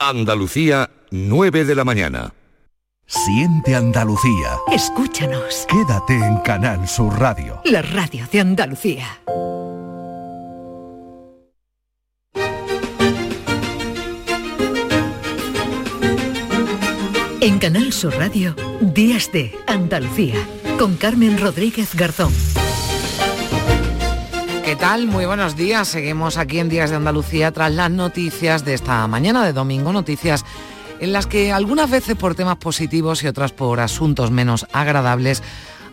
Andalucía, 9 de la mañana. Siente Andalucía. Escúchanos. Quédate en Canal Sur Radio. La radio de Andalucía. En Canal Sur Radio, Días de Andalucía, con Carmen Rodríguez Garzón. ¿Qué tal? Muy buenos días. Seguimos aquí en Días de Andalucía tras las noticias de esta mañana de domingo, noticias en las que algunas veces por temas positivos y otras por asuntos menos agradables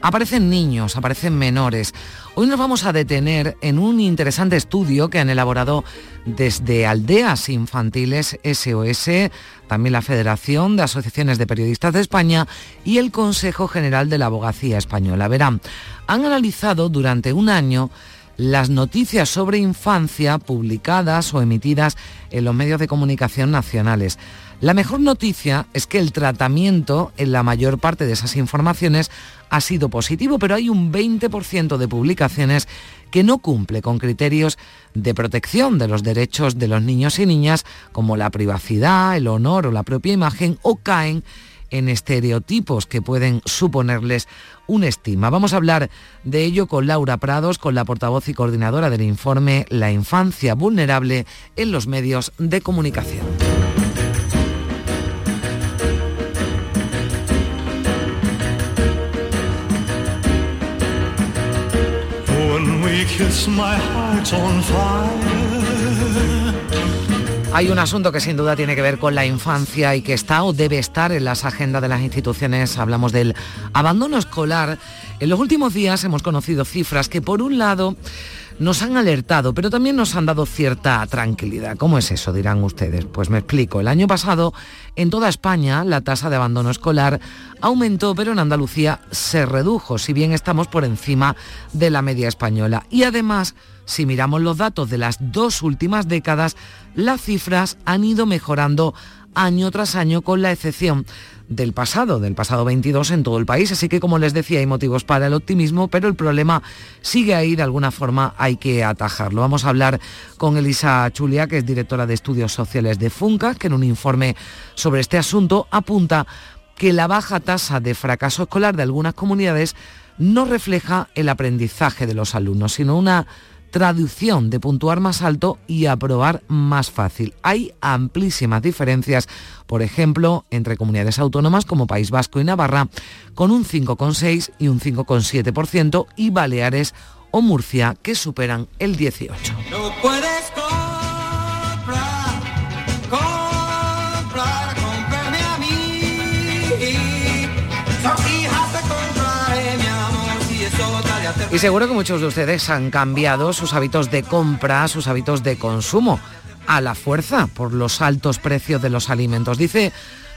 aparecen niños, aparecen menores. Hoy nos vamos a detener en un interesante estudio que han elaborado desde Aldeas Infantiles SOS, también la Federación de Asociaciones de Periodistas de España y el Consejo General de la Abogacía Española. Verán, han analizado durante un año las noticias sobre infancia publicadas o emitidas en los medios de comunicación nacionales. La mejor noticia es que el tratamiento en la mayor parte de esas informaciones ha sido positivo, pero hay un 20% de publicaciones que no cumple con criterios de protección de los derechos de los niños y niñas, como la privacidad, el honor o la propia imagen, o caen en estereotipos que pueden suponerles un estima. Vamos a hablar de ello con Laura Prados, con la portavoz y coordinadora del informe La infancia vulnerable en los medios de comunicación. Hay un asunto que sin duda tiene que ver con la infancia y que está o debe estar en las agendas de las instituciones. Hablamos del abandono escolar. En los últimos días hemos conocido cifras que por un lado nos han alertado, pero también nos han dado cierta tranquilidad. ¿Cómo es eso? Dirán ustedes. Pues me explico. El año pasado, en toda España, la tasa de abandono escolar aumentó, pero en Andalucía se redujo, si bien estamos por encima de la media española. Y además, si miramos los datos de las dos últimas décadas, las cifras han ido mejorando año tras año con la excepción del pasado, del pasado 22 en todo el país. Así que, como les decía, hay motivos para el optimismo, pero el problema sigue ahí, de alguna forma hay que atajarlo. Vamos a hablar con Elisa Chulia, que es directora de Estudios Sociales de FUNCA, que en un informe sobre este asunto apunta que la baja tasa de fracaso escolar de algunas comunidades no refleja el aprendizaje de los alumnos, sino una traducción de puntuar más alto y aprobar más fácil. Hay amplísimas diferencias, por ejemplo, entre comunidades autónomas como País Vasco y Navarra, con un 5,6 y un 5,7% y Baleares o Murcia que superan el 18%. Y seguro que muchos de ustedes han cambiado sus hábitos de compra, sus hábitos de consumo, a la fuerza por los altos precios de los alimentos. Dice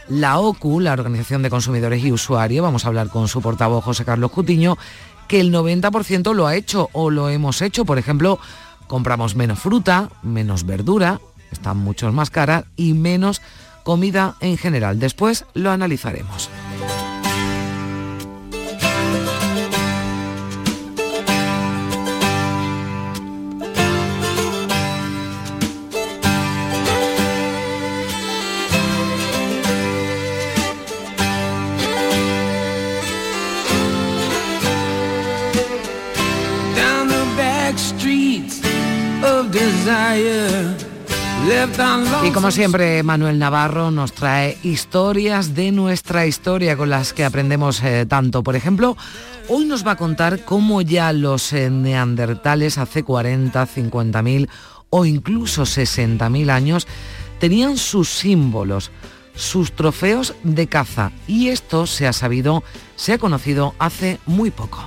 la OCU, la Organización de Consumidores y Usuarios, vamos a hablar con su portavoz José Carlos Cutiño, que el 90% lo ha hecho o lo hemos hecho. Por ejemplo, compramos menos fruta, menos verdura, están mucho más caras y menos comida en general. Después lo analizaremos. Y como siempre, Manuel Navarro nos trae historias de nuestra historia con las que aprendemos eh, tanto. Por ejemplo, hoy nos va a contar cómo ya los eh, neandertales hace 40, 50 mil o incluso 60 mil años tenían sus símbolos, sus trofeos de caza. Y esto se ha sabido, se ha conocido hace muy poco.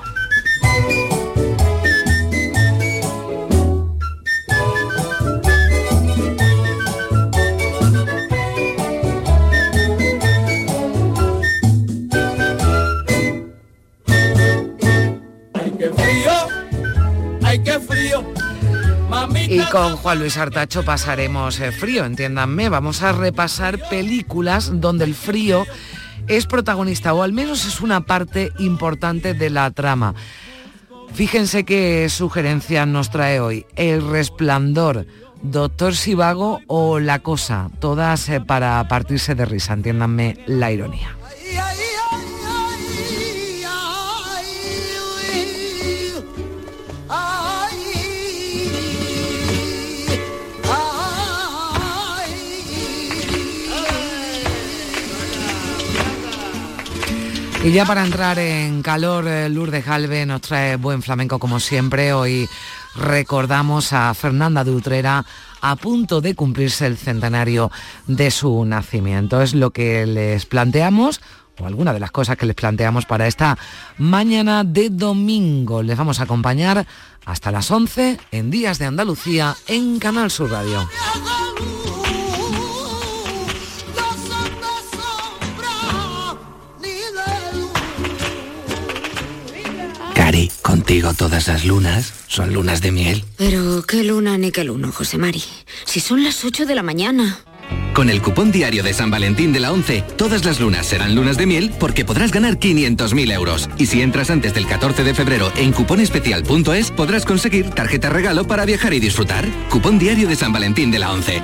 Y con Juan Luis Artacho pasaremos eh, frío, entiéndanme. Vamos a repasar películas donde el frío es protagonista o al menos es una parte importante de la trama. Fíjense qué sugerencia nos trae hoy. El resplandor, Doctor Sivago o La Cosa, todas eh, para partirse de risa, entiéndanme la ironía. Y ya para entrar en calor, eh, Lourdes Galve nos trae buen flamenco como siempre. Hoy recordamos a Fernanda de Utrera a punto de cumplirse el centenario de su nacimiento. Es lo que les planteamos o alguna de las cosas que les planteamos para esta mañana de domingo. Les vamos a acompañar hasta las 11 en Días de Andalucía en Canal Sur Radio. Contigo todas las lunas son lunas de miel. Pero qué luna ni qué luno, José Mari. Si son las 8 de la mañana. Con el cupón diario de San Valentín de la 11, todas las lunas serán lunas de miel porque podrás ganar 500.000 euros. Y si entras antes del 14 de febrero en cuponespecial.es, podrás conseguir tarjeta regalo para viajar y disfrutar. Cupón diario de San Valentín de la 11.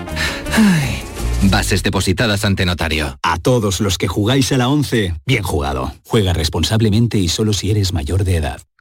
Ay. Bases depositadas ante notario. A todos los que jugáis a la 11, bien jugado. Juega responsablemente y solo si eres mayor de edad.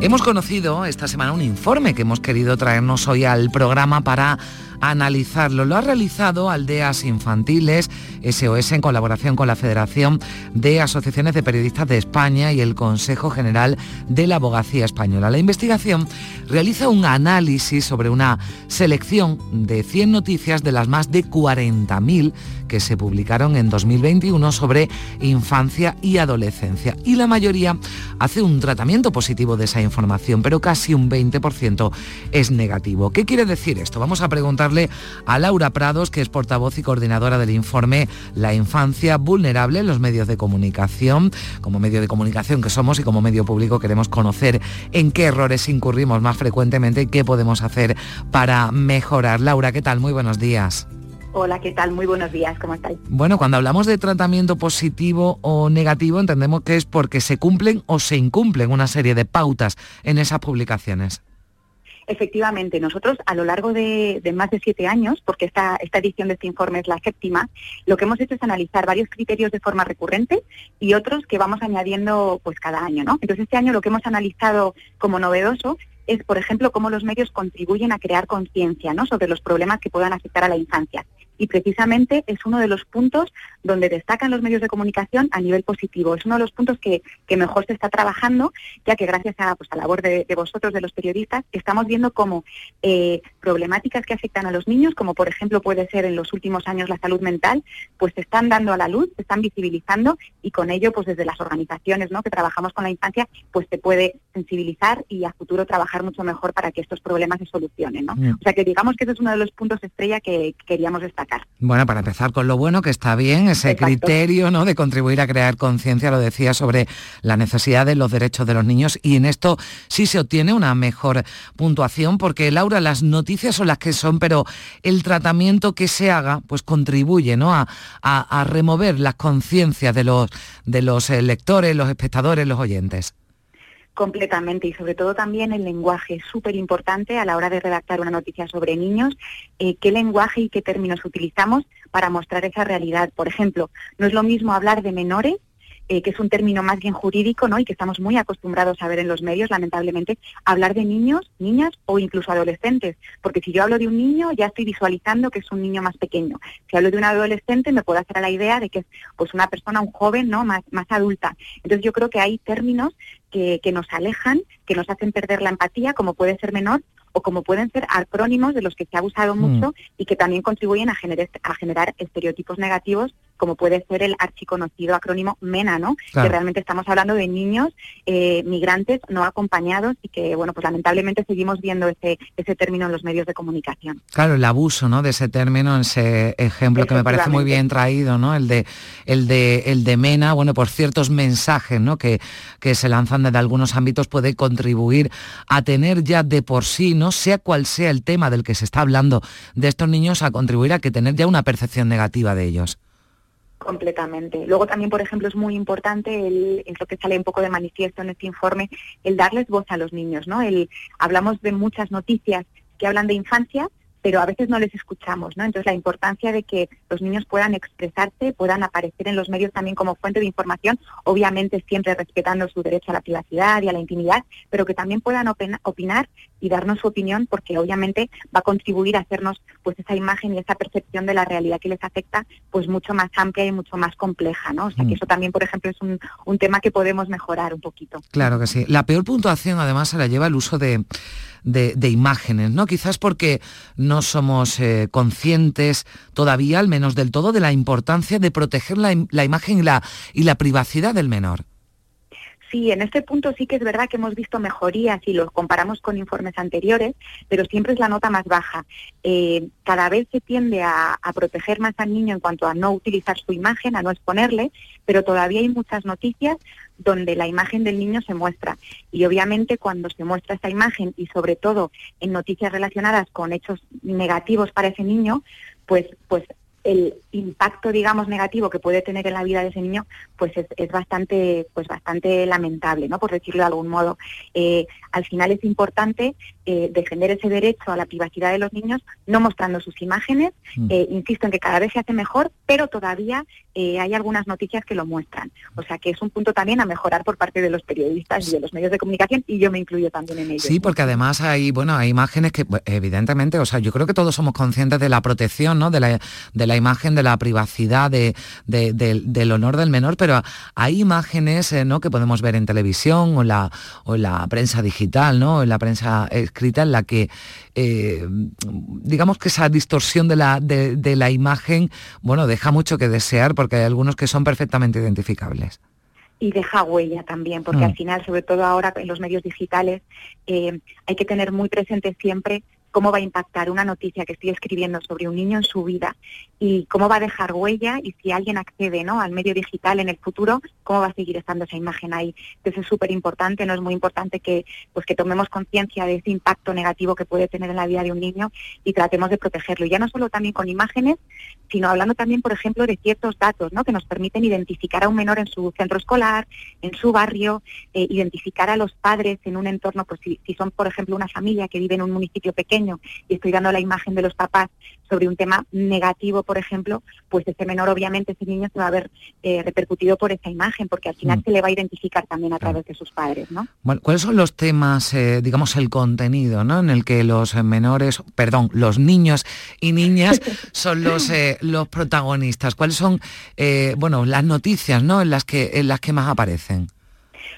Hemos conocido esta semana un informe que hemos querido traernos hoy al programa para analizarlo. Lo ha realizado Aldeas Infantiles, SOS, en colaboración con la Federación de Asociaciones de Periodistas de España y el Consejo General de la Abogacía Española. La investigación realiza un análisis sobre una selección de 100 noticias de las más de 40.000 que se publicaron en 2021 sobre infancia y adolescencia. Y la mayoría hace un tratamiento positivo de esa información, pero casi un 20% es negativo. ¿Qué quiere decir esto? Vamos a preguntar a Laura Prados, que es portavoz y coordinadora del informe La infancia vulnerable en los medios de comunicación. Como medio de comunicación que somos y como medio público queremos conocer en qué errores incurrimos más frecuentemente y qué podemos hacer para mejorar. Laura, ¿qué tal? Muy buenos días. Hola, ¿qué tal? Muy buenos días, ¿cómo estáis? Bueno, cuando hablamos de tratamiento positivo o negativo, entendemos que es porque se cumplen o se incumplen una serie de pautas en esas publicaciones. Efectivamente, nosotros a lo largo de, más de siete años, porque esta, esta edición de este informe es la séptima, lo que hemos hecho es analizar varios criterios de forma recurrente y otros que vamos añadiendo pues cada año, ¿no? Entonces este año lo que hemos analizado como novedoso es, por ejemplo, cómo los medios contribuyen a crear conciencia ¿no? sobre los problemas que puedan afectar a la infancia y precisamente es uno de los puntos donde destacan los medios de comunicación a nivel positivo. Es uno de los puntos que, mejor se está trabajando, ya que gracias a pues, la labor de, vosotros, de los periodistas, estamos viendo cómo eh, problemáticas que afectan a los niños, como por ejemplo puede ser en los últimos años la salud mental, pues se están dando a la luz, se están visibilizando y con ello, pues desde las organizaciones ¿no? que trabajamos con la infancia, pues se puede sensibilizar y a futuro trabajar mucho mejor para que estos problemas se solucionen. ¿no? Mm. O sea que digamos que ese es uno de los puntos estrella que queríamos destacar. Bueno, para empezar con lo bueno que está bien, ese criterio ¿no? de contribuir a crear conciencia, lo decía, sobre la necesidad de los derechos de los niños y en esto sí se obtiene una mejor puntuación porque, Laura, las noticias son las que son, pero el tratamiento que se haga pues contribuye ¿no? a, a remover las conciencias de los, de los eh, lectores, los espectadores, los oyentes. Completamente y sobre todo también el lenguaje es súper importante a la hora de redactar una noticia sobre niños, eh, qué lenguaje y qué términos utilizamos para mostrar esa realidad. Por ejemplo, no es lo mismo hablar de menores eh, que es un término más bien jurídico, ¿no? Y que estamos muy acostumbrados a ver en los medios, lamentablemente, hablar de niños, niñas o incluso adolescentes. Porque si yo hablo de un niño, ya estoy visualizando que es un niño más pequeño. Si hablo de un adolescente, me puedo hacer a la idea de que es pues una persona, un joven, ¿no? Más, más adulta. Entonces yo creo que hay términos que, que nos alejan, que nos hacen perder la empatía, como puede ser menor, o como pueden ser acrónimos de los que se ha usado mm. mucho y que también contribuyen a generar, a generar estereotipos negativos como puede ser el archiconocido acrónimo MENA, ¿no? Que realmente estamos hablando de niños eh, migrantes no acompañados y que, bueno, pues lamentablemente seguimos viendo ese, ese término en los medios de comunicación. Claro, el abuso, ¿no? De ese término, ese ejemplo que me parece muy bien traído, ¿no? El de, el de, el de MENA, bueno, por ciertos mensajes, ¿no? Que, que se lanzan desde algunos ámbitos puede contribuir a tener ya de por sí, no sea cual sea el tema del que se está hablando de estos niños, a contribuir a que tener ya una percepción negativa de ellos. Completamente. Luego también, por ejemplo, es muy importante, el, lo que sale un poco de manifiesto en este informe, el darles voz a los niños, ¿no? El, hablamos de muchas noticias que hablan de infancia, pero a veces no les escuchamos, ¿no? Entonces la importancia de que los niños puedan expresarse, puedan aparecer en los medios también como fuente de información, obviamente siempre respetando su derecho a la privacidad y a la intimidad, pero que también puedan opinar y darnos su opinión, porque obviamente va a contribuir a hacernos pues esa imagen y esa percepción de la realidad que les afecta, pues mucho más amplia y mucho más compleja, ¿no? O sea que mm. eso también, por ejemplo, es un, un tema que podemos mejorar un poquito. Claro que sí. La peor puntuación además se la lleva el uso de de, imágenes, ¿no? Quizás porque no somos eh, conscientes todavía, al menos del todo, de la importancia de proteger la, imagen y la, y la privacidad del menor. Sí, en este punto sí que es verdad que hemos visto mejorías y lo comparamos con informes anteriores, pero siempre es la nota más baja. Eh, cada vez se tiende a, proteger más al niño en cuanto a no utilizar su imagen, a no exponerle, pero todavía hay muchas noticias donde la imagen del niño se muestra. Y obviamente cuando se muestra esta imagen y sobre todo en noticias relacionadas con hechos negativos para ese niño, pues, pues el impacto, digamos, negativo que puede tener en la vida de ese niño, pues es, bastante, pues bastante lamentable, ¿no? Por decirlo de algún modo. Eh, al final es importante eh, defender ese derecho a la privacidad de los niños, no mostrando sus imágenes. Mm. Eh, insisto en que cada vez se hace mejor, pero todavía hay algunas noticias que lo muestran. O sea que es un punto también a mejorar por parte de los periodistas y de los medios de comunicación, y yo me incluyo también en ello. Sí, porque además hay, bueno, hay imágenes que, evidentemente, o sea, yo creo que todos somos conscientes de la protección, ¿no? De la, de la imagen de la privacidad, de, del honor del menor, pero hay imágenes eh, ¿no? que podemos ver en televisión o, la, o la prensa digital, ¿no? en la prensa escrita, en la que eh, digamos que esa distorsión de la, de, la imagen, bueno, deja mucho que desear porque hay algunos que son perfectamente identificables y deja huella también, porque al mm. final, sobre todo ahora en los medios digitales, eh, hay que tener muy presente siempre cómo va a impactar una noticia que estoy escribiendo sobre un niño en su vida y cómo va a dejar huella y si alguien accede ¿no? al medio digital en el futuro, cómo va a seguir estando esa imagen ahí. Entonces es súper importante, no es muy importante que, pues, que tomemos conciencia de ese impacto negativo que puede tener en la vida de un niño y tratemos de protegerlo. Y ya no solo también con imágenes, sino hablando también, por ejemplo, de ciertos datos ¿no? que nos permiten identificar a un menor en su centro escolar, en su barrio, eh, identificar a los padres en un entorno, pues si, si son, por ejemplo, una familia que vive en un municipio pequeño y estoy dando la imagen de los papás sobre un tema negativo, por ejemplo, pues ese menor, obviamente, ese niño se va a ver eh, repercutido por esa imagen, porque al final mm. se le va a identificar también a través de sus padres, ¿no? Bueno, ¿cuáles son los temas, eh, digamos, el contenido, ¿no? En el que los menores, perdón, los niños y niñas son los, eh, los protagonistas. ¿Cuáles son, bueno, las noticias, ¿no? En las que, en las que más aparecen.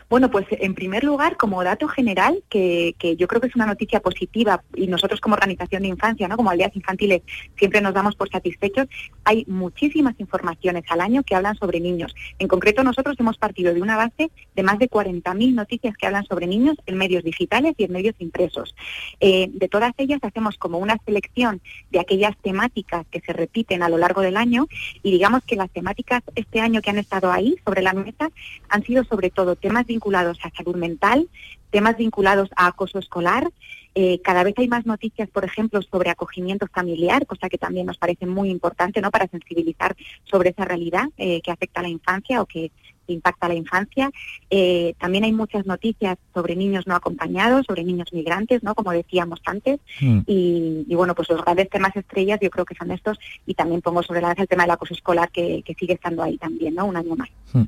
Bueno, pues en primer lugar, como dato general, que, yo creo que es una noticia positiva y nosotros como organización de infancia, ¿no? como aldeas infantiles, siempre nos damos por satisfechos, hay muchísimas informaciones al año que hablan sobre niños. En concreto, nosotros hemos partido de una base de más de 40.000 noticias que hablan sobre niños en medios digitales y en medios impresos. Eh, de todas ellas hacemos como una selección de aquellas temáticas que se repiten a lo largo del año y digamos que las temáticas este año que han estado ahí sobre la mesa han sido sobre todo temas vinculados a salud mental, temas vinculados a acoso escolar. Eh, cada vez hay más noticias, por ejemplo, sobre acogimiento familiar, cosa que también nos parece muy importante ¿no? para sensibilizar sobre esa realidad eh, que afecta a la infancia o que impacta a la infancia. Eh, también hay muchas noticias sobre niños no acompañados, sobre niños migrantes, ¿no? Como decíamos antes. Mm. Y, bueno, pues los grandes temas estrellas yo creo que son estos. Y también pongo sobre la mesa el tema del acoso escolar que, sigue estando ahí también, ¿no? Un año más. Mm.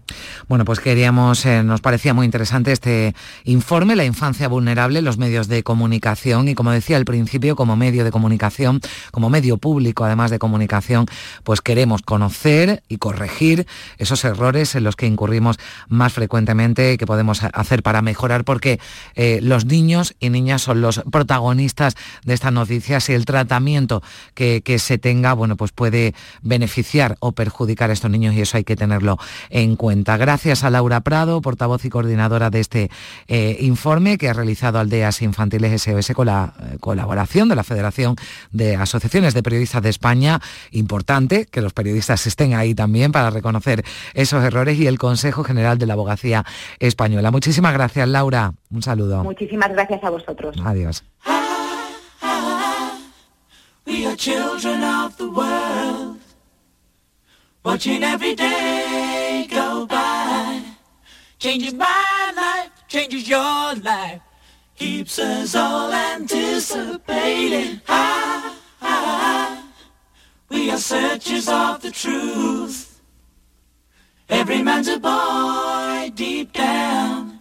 Bueno, pues queríamos, eh, nos parecía muy interesante este informe, la infancia vulnerable, los medios de comunicación y como decía al principio, como medio de comunicación, como medio público además de comunicación, pues queremos conocer y corregir esos errores en los que incurrimos recurrimos más frecuentemente, que podemos hacer para mejorar, porque eh, los niños y niñas son los protagonistas de estas noticias y el tratamiento que, se tenga, bueno, pues puede beneficiar o perjudicar a estos niños y eso hay que tenerlo en cuenta. Gracias a Laura Prado, portavoz y coordinadora de este eh, informe que ha realizado Aldeas Infantiles SOS con la eh, colaboración de la Federación de Asociaciones de Periodistas de España. Importante que los periodistas estén ahí también para reconocer esos errores y el Consejo General de la Abogacía Española. Muchísimas gracias, Laura. Un saludo. Muchísimas gracias a vosotros. Adiós. keeps us all anticipating. Ah, ah, ah. We are searchers of the truth. Every man's a boy deep down.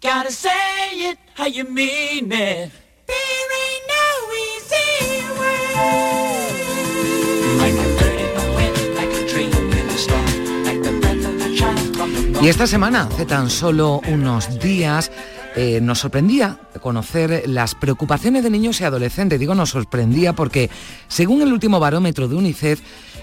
Gotta say it how you mean it. There ain't no easy way. Y esta semana, hace tan solo unos días, eh, nos sorprendía conocer las preocupaciones de niños y adolescentes. Digo, nos sorprendía porque, según el último barómetro de UNICEF,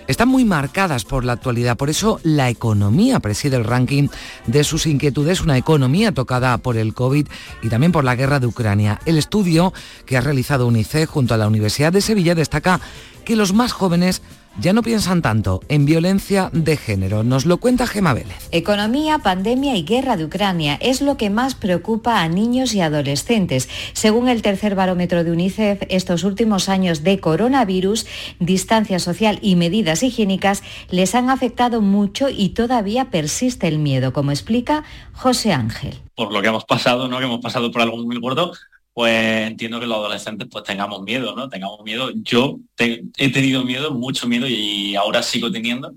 están muy marcadas por la actualidad. Por eso la economía preside el ranking de sus inquietudes, una economía tocada por el COVID y también por la guerra de Ucrania. El estudio que ha realizado UNICEF junto a la Universidad de Sevilla destaca que los más jóvenes ya no piensan tanto en violencia de género. Nos lo cuenta Gema Vélez. Economía, pandemia y guerra de Ucrania es lo que más preocupa a niños y adolescentes. Según el tercer barómetro de UNICEF, estos últimos años de coronavirus, distancia social y medidas higiénicas les han afectado mucho y todavía persiste el miedo, como explica José Ángel. Por lo que hemos pasado, ¿no? que hemos pasado por algo muy gordo, pues entiendo que los adolescentes pues tengamos miedo, ¿no? Tengamos miedo. Yo he tenido miedo, mucho miedo y ahora sigo teniendo,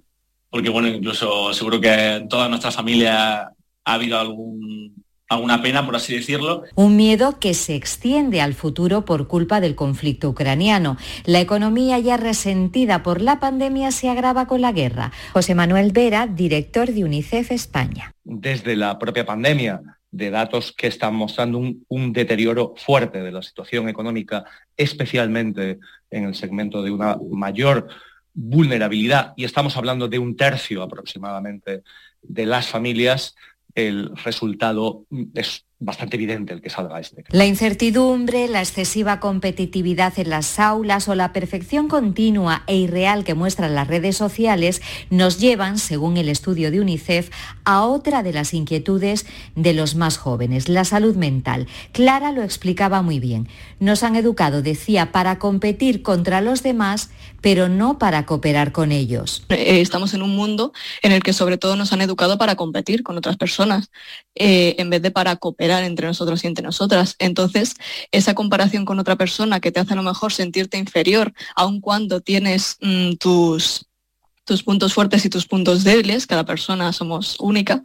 porque bueno, incluso seguro que en toda nuestra familia ha habido algún, alguna pena, por así decirlo. Un miedo que se extiende al futuro por culpa del conflicto ucraniano. La economía ya resentida por la pandemia se agrava con la guerra. José Manuel Vera, director de UNICEF España. Desde la propia pandemia de datos que están mostrando un, deterioro fuerte de la situación económica, especialmente en el segmento de una mayor vulnerabilidad, y estamos hablando de un tercio aproximadamente de las familias, el resultado es bastante evidente el que salga este. La incertidumbre, la excesiva competitividad en las aulas o la perfección continua e irreal que muestran las redes sociales nos llevan, según el estudio de UNICEF, a otra de las inquietudes de los más jóvenes, la salud mental. Clara lo explicaba muy bien. Nos han educado, decía, para competir contra los demás, pero no para cooperar con ellos. Eh, estamos en un mundo en el que sobre todo nos han educado para competir con otras personas, eh, en vez de para cooperar entre nosotros y entre nosotras. Entonces, esa comparación con otra persona que te hace a lo mejor sentirte inferior, aun cuando tienes mm, tus tus puntos fuertes y tus puntos débiles, cada persona somos única,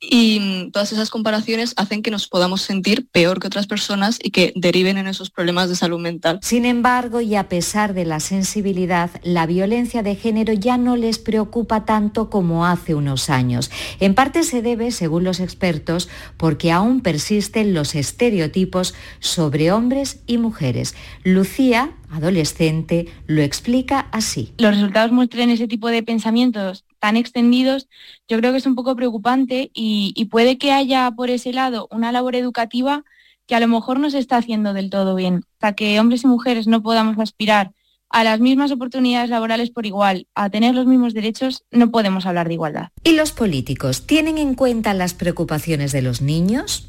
y mm, todas esas comparaciones hacen que nos podamos sentir peor que otras personas y que deriven en esos problemas de salud mental. Sin embargo, y a pesar de la sensibilidad, la violencia de género ya no les preocupa tanto como hace unos años. En parte se debe, según los expertos, porque aún persisten los estereotipos sobre hombres y mujeres. Lucía, adolescente, lo explica así. Los resultados muestran ese tipo de pensamientos tan extendidos, yo creo que es un poco preocupante y, puede que haya por ese lado una labor educativa que a lo mejor no se está haciendo del todo bien. Hasta que hombres y mujeres no podamos aspirar a las mismas oportunidades laborales por igual, a tener los mismos derechos, no podemos hablar de igualdad. ¿Y los políticos tienen en cuenta las preocupaciones de los niños?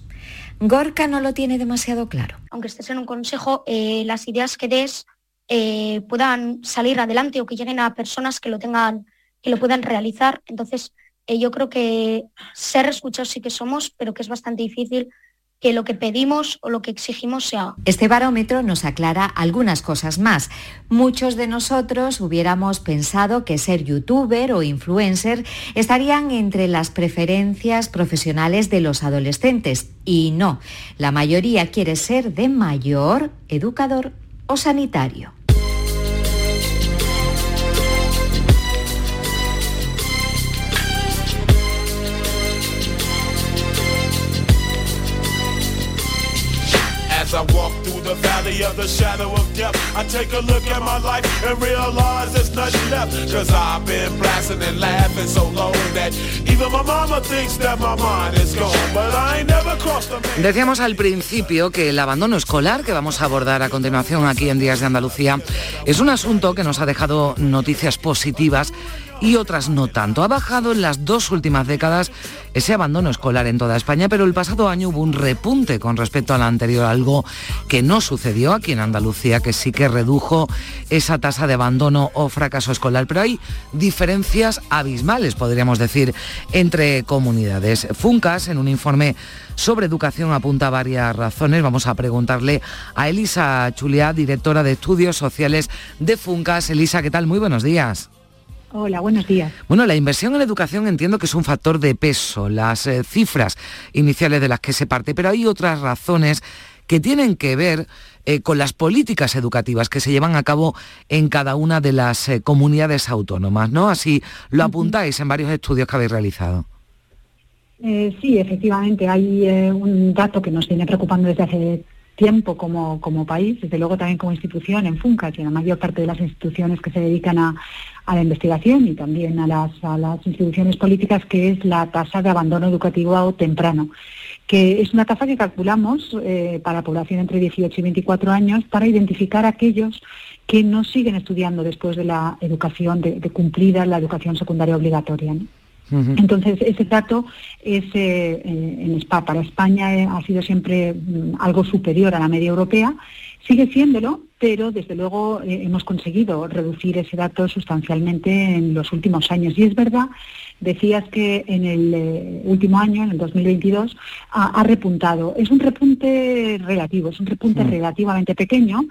Gorka no lo tiene demasiado claro. Aunque estés en un consejo, eh, las ideas que des eh, puedan salir adelante o que lleguen a personas que lo tengan que lo puedan realizar. Entonces, eh, yo creo que ser escuchados sí que somos, pero que es bastante difícil que lo que pedimos o lo que exigimos sea. Este barómetro nos aclara algunas cosas más. Muchos de nosotros hubiéramos pensado que ser youtuber o influencer estarían entre las preferencias profesionales de los adolescentes. Y no, la mayoría quiere ser de mayor, educador o sanitario. As I walk through the valley of the shadow of death, I take a look at my life and realize there's nothing left. Cause I've been blasting and laughing so long that even my mama thinks that my mind is gone. But I ain't never crossed a. Decíamos al principio que el abandono escolar, que vamos a abordar a continuación aquí en Días de Andalucía, es un asunto que nos ha dejado noticias positivas y otras no tanto. Ha bajado en las dos últimas décadas ese abandono escolar en toda España, pero el pasado año hubo un repunte con respecto al anterior, algo que no sucedió aquí en Andalucía, que sí que redujo esa tasa de abandono o fracaso escolar. Pero hay diferencias abismales, podríamos decir, entre comunidades. Funcas, en un informe sobre educación, apunta varias razones. Vamos a preguntarle a Elisa Chuliá, directora de Estudios Sociales de Funcas. Elisa, ¿qué tal? Muy buenos días. Hola, buenos días. Bueno, la inversión en educación entiendo que es un factor de peso, las eh, cifras iniciales de las que se parte, pero hay otras razones que tienen que ver eh, con las políticas educativas que se llevan a cabo en cada una de las eh, comunidades autónomas, ¿no? Así lo apuntáis en varios estudios que habéis realizado. sí, efectivamente, hay un dato que nos viene preocupando desde hace tiempo como, como país, desde luego también como institución en FUNCA, que la mayor parte de las instituciones que se dedican a, la investigación y también a las, a las instituciones políticas, que es la tasa de abandono educativo temprano, que es una tasa que calculamos eh, para la población entre 18 y 24 años para identificar a aquellos que no siguen estudiando después de la educación, de, de cumplida la educación secundaria obligatoria. Entonces, ese dato es, eh, eh, en SPA, para España eh, ha sido siempre mm, algo superior a la media europea, sigue siéndolo, pero desde luego hemos conseguido reducir ese dato sustancialmente en los últimos años. Y es verdad Decías que en el eh, último año, en el 2022, ha, repuntado. Es un repunte relativo, es un repunte relativamente pequeño,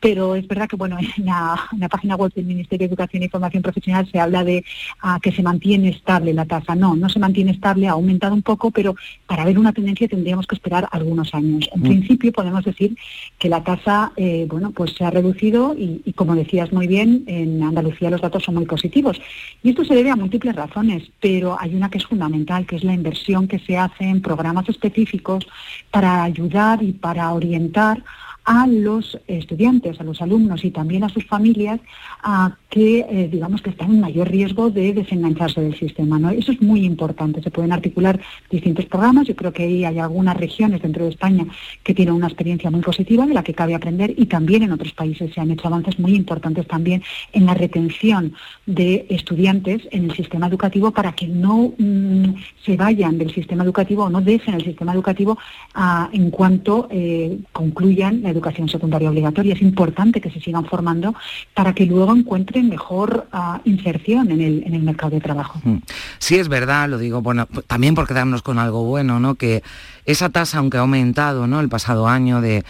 pero es verdad que bueno, en la, página web del Ministerio de Educación y Formación Profesional se habla de ah, que se mantiene estable la tasa. No, no se mantiene estable, ha aumentado un poco, pero para ver una tendencia tendríamos que esperar algunos años. En mm. principio podemos decir que la tasa eh, bueno, pues se ha reducido y, como decías muy bien, en Andalucía los datos son muy positivos. Y esto se debe a múltiples razones pero hay una que es fundamental, que es la inversión que se hace en programas específicos para ayudar y para orientar a los estudiantes, a los alumnos y también a sus familias a que eh, digamos que están en mayor riesgo de desengancharse del sistema. ¿no? Eso es muy importante. Se pueden articular distintos programas. Yo creo que ahí hay algunas regiones dentro de España que tienen una experiencia muy positiva de la que cabe aprender y también en otros países se han hecho avances muy importantes también en la retención de estudiantes en el sistema educativo para que no mm, se vayan del sistema educativo o no dejen el sistema educativo ah, en cuanto eh, concluyan la educación secundaria obligatoria. Es importante que se sigan formando para que luego encuentren mejor ah, inserción en el, en el mercado de trabajo. Mm. Sí, es verdad, lo digo bueno, también por quedarnos con algo bueno, ¿no? Que esa tasa, aunque ha aumentado ¿no? el pasado año de,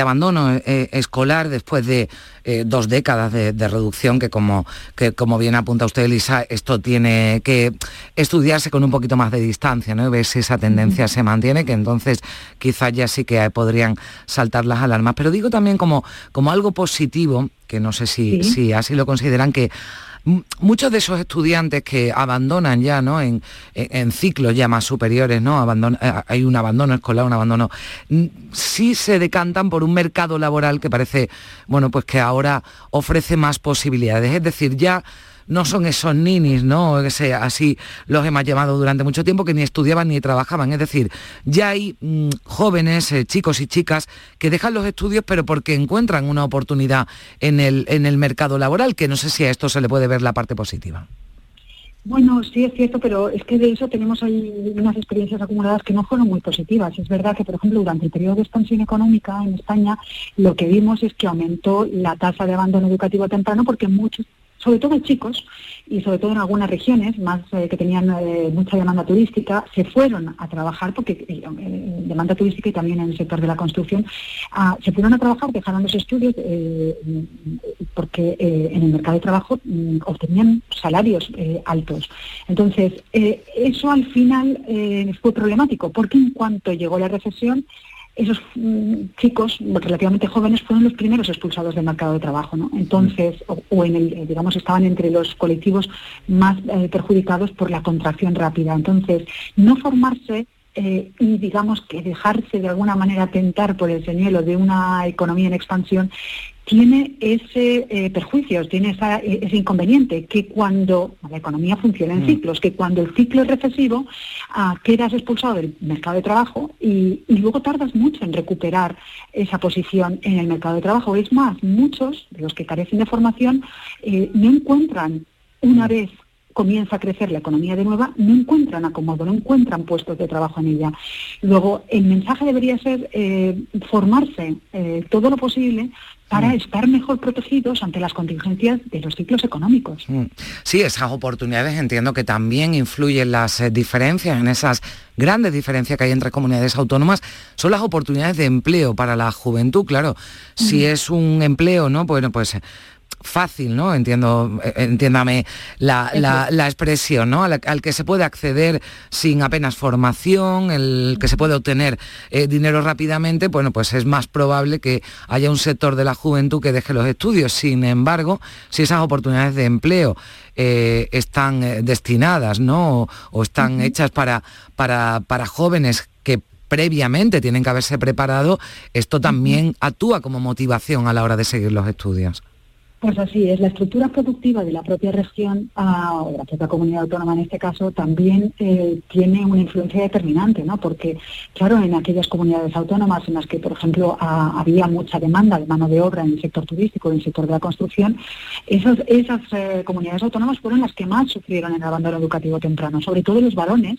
abandono eh, escolar después de eh, dos décadas de, reducción, que como, que como bien apunta usted, Elisa, esto tiene que estudiarse con un poquito más de distancia, ¿no? Y ver si esa tendencia se mantiene, que entonces quizás ya sí que podrían saltar las alarmas. Pero digo también como, como algo positivo, que no sé si, si así lo consideran, que muchos de esos estudiantes que abandonan ya, ¿no? En, ciclos ya más superiores, ¿no? Eh, hay un abandono escolar, un abandono. Sí se decantan por un mercado laboral que parece, bueno, pues que ahora ofrece más posibilidades. Es decir, ya no son esos ninis, ¿no? Que así los hemos llamado durante mucho tiempo, que ni estudiaban ni trabajaban. Es decir, ya hay mm, jóvenes, eh, chicos y chicas, que dejan los estudios, pero porque encuentran una oportunidad en el, en el mercado laboral, que no sé si a esto se le puede ver la parte positiva. Bueno, sí es cierto, pero es que de eso tenemos ahí unas experiencias acumuladas que no fueron muy positivas. Es verdad que, por ejemplo, durante el periodo de expansión económica en España, lo que vimos es que aumentó la tasa de abandono educativo temprano porque muchos sobre todo chicos y sobre todo en algunas regiones más eh, que tenían eh, mucha demanda turística, se fueron a trabajar, porque eh, demanda turística y también en el sector de la construcción, ah, se fueron a trabajar, dejaron los estudios, porque en el mercado de trabajo mm, obtenían salarios altos. Entonces, eso al final fue problemático, porque en cuanto llegó la recesión, esos mm, chicos relativamente jóvenes fueron los primeros expulsados del mercado de trabajo, ¿no? Entonces, o, en el, eh, digamos, estaban entre los colectivos más eh, perjudicados por la contracción rápida. Entonces, no formarse eh, y digamos que dejarse de alguna manera tentar por el señuelo de una economía en expansión tiene ese eh, perjuicio, tiene esa- eh, ese inconveniente, que cuando la economía funciona en Mm. ciclos, que cuando el ciclo es recesivo, ah, quedas expulsado del mercado de trabajo y, y luego tardas mucho en recuperar esa posición en el mercado de trabajo. Es más, muchos de los que carecen de formación eh, no encuentran una vez comienza a crecer la economía de nueva, no encuentran acomodo, no encuentran puestos de trabajo en ella. Luego, el mensaje debería ser eh, formarse eh, todo lo posible para estar mejor protegidos ante las contingencias de los ciclos económicos. Mm. Sí, esas oportunidades entiendo que también influyen las eh, diferencias, en esas grandes diferencias que hay entre comunidades autónomas, son las oportunidades de empleo para la juventud, claro. Si es un empleo, ¿no? Bueno, pues fácil, ¿no? Entiendo, eh, entiéndame la, la- la expresión, ¿no? Al, al que se puede acceder sin apenas formación, el que se puede obtener eh, dinero rápidamente, bueno, pues es más probable que haya un sector de la juventud que deje los estudios. Sin embargo, si esas oportunidades de empleo eh, están eh, destinadas, ¿no? O, o están hechas para, para, para jóvenes que previamente tienen que haberse preparado, esto también actúa como motivación a la hora de seguir los estudios. Pues así es, la estructura productiva de la propia región, ah, o de la propia comunidad autónoma en este caso, también eh, tiene una influencia determinante, ¿no? Porque, claro, en aquellas comunidades autónomas en las que, por ejemplo, ah, había mucha demanda de mano de obra en el sector turístico, en el sector de la construcción, esas, esas eh, comunidades autónomas fueron las que más sufrieron el abandono educativo temprano. Sobre todo los varones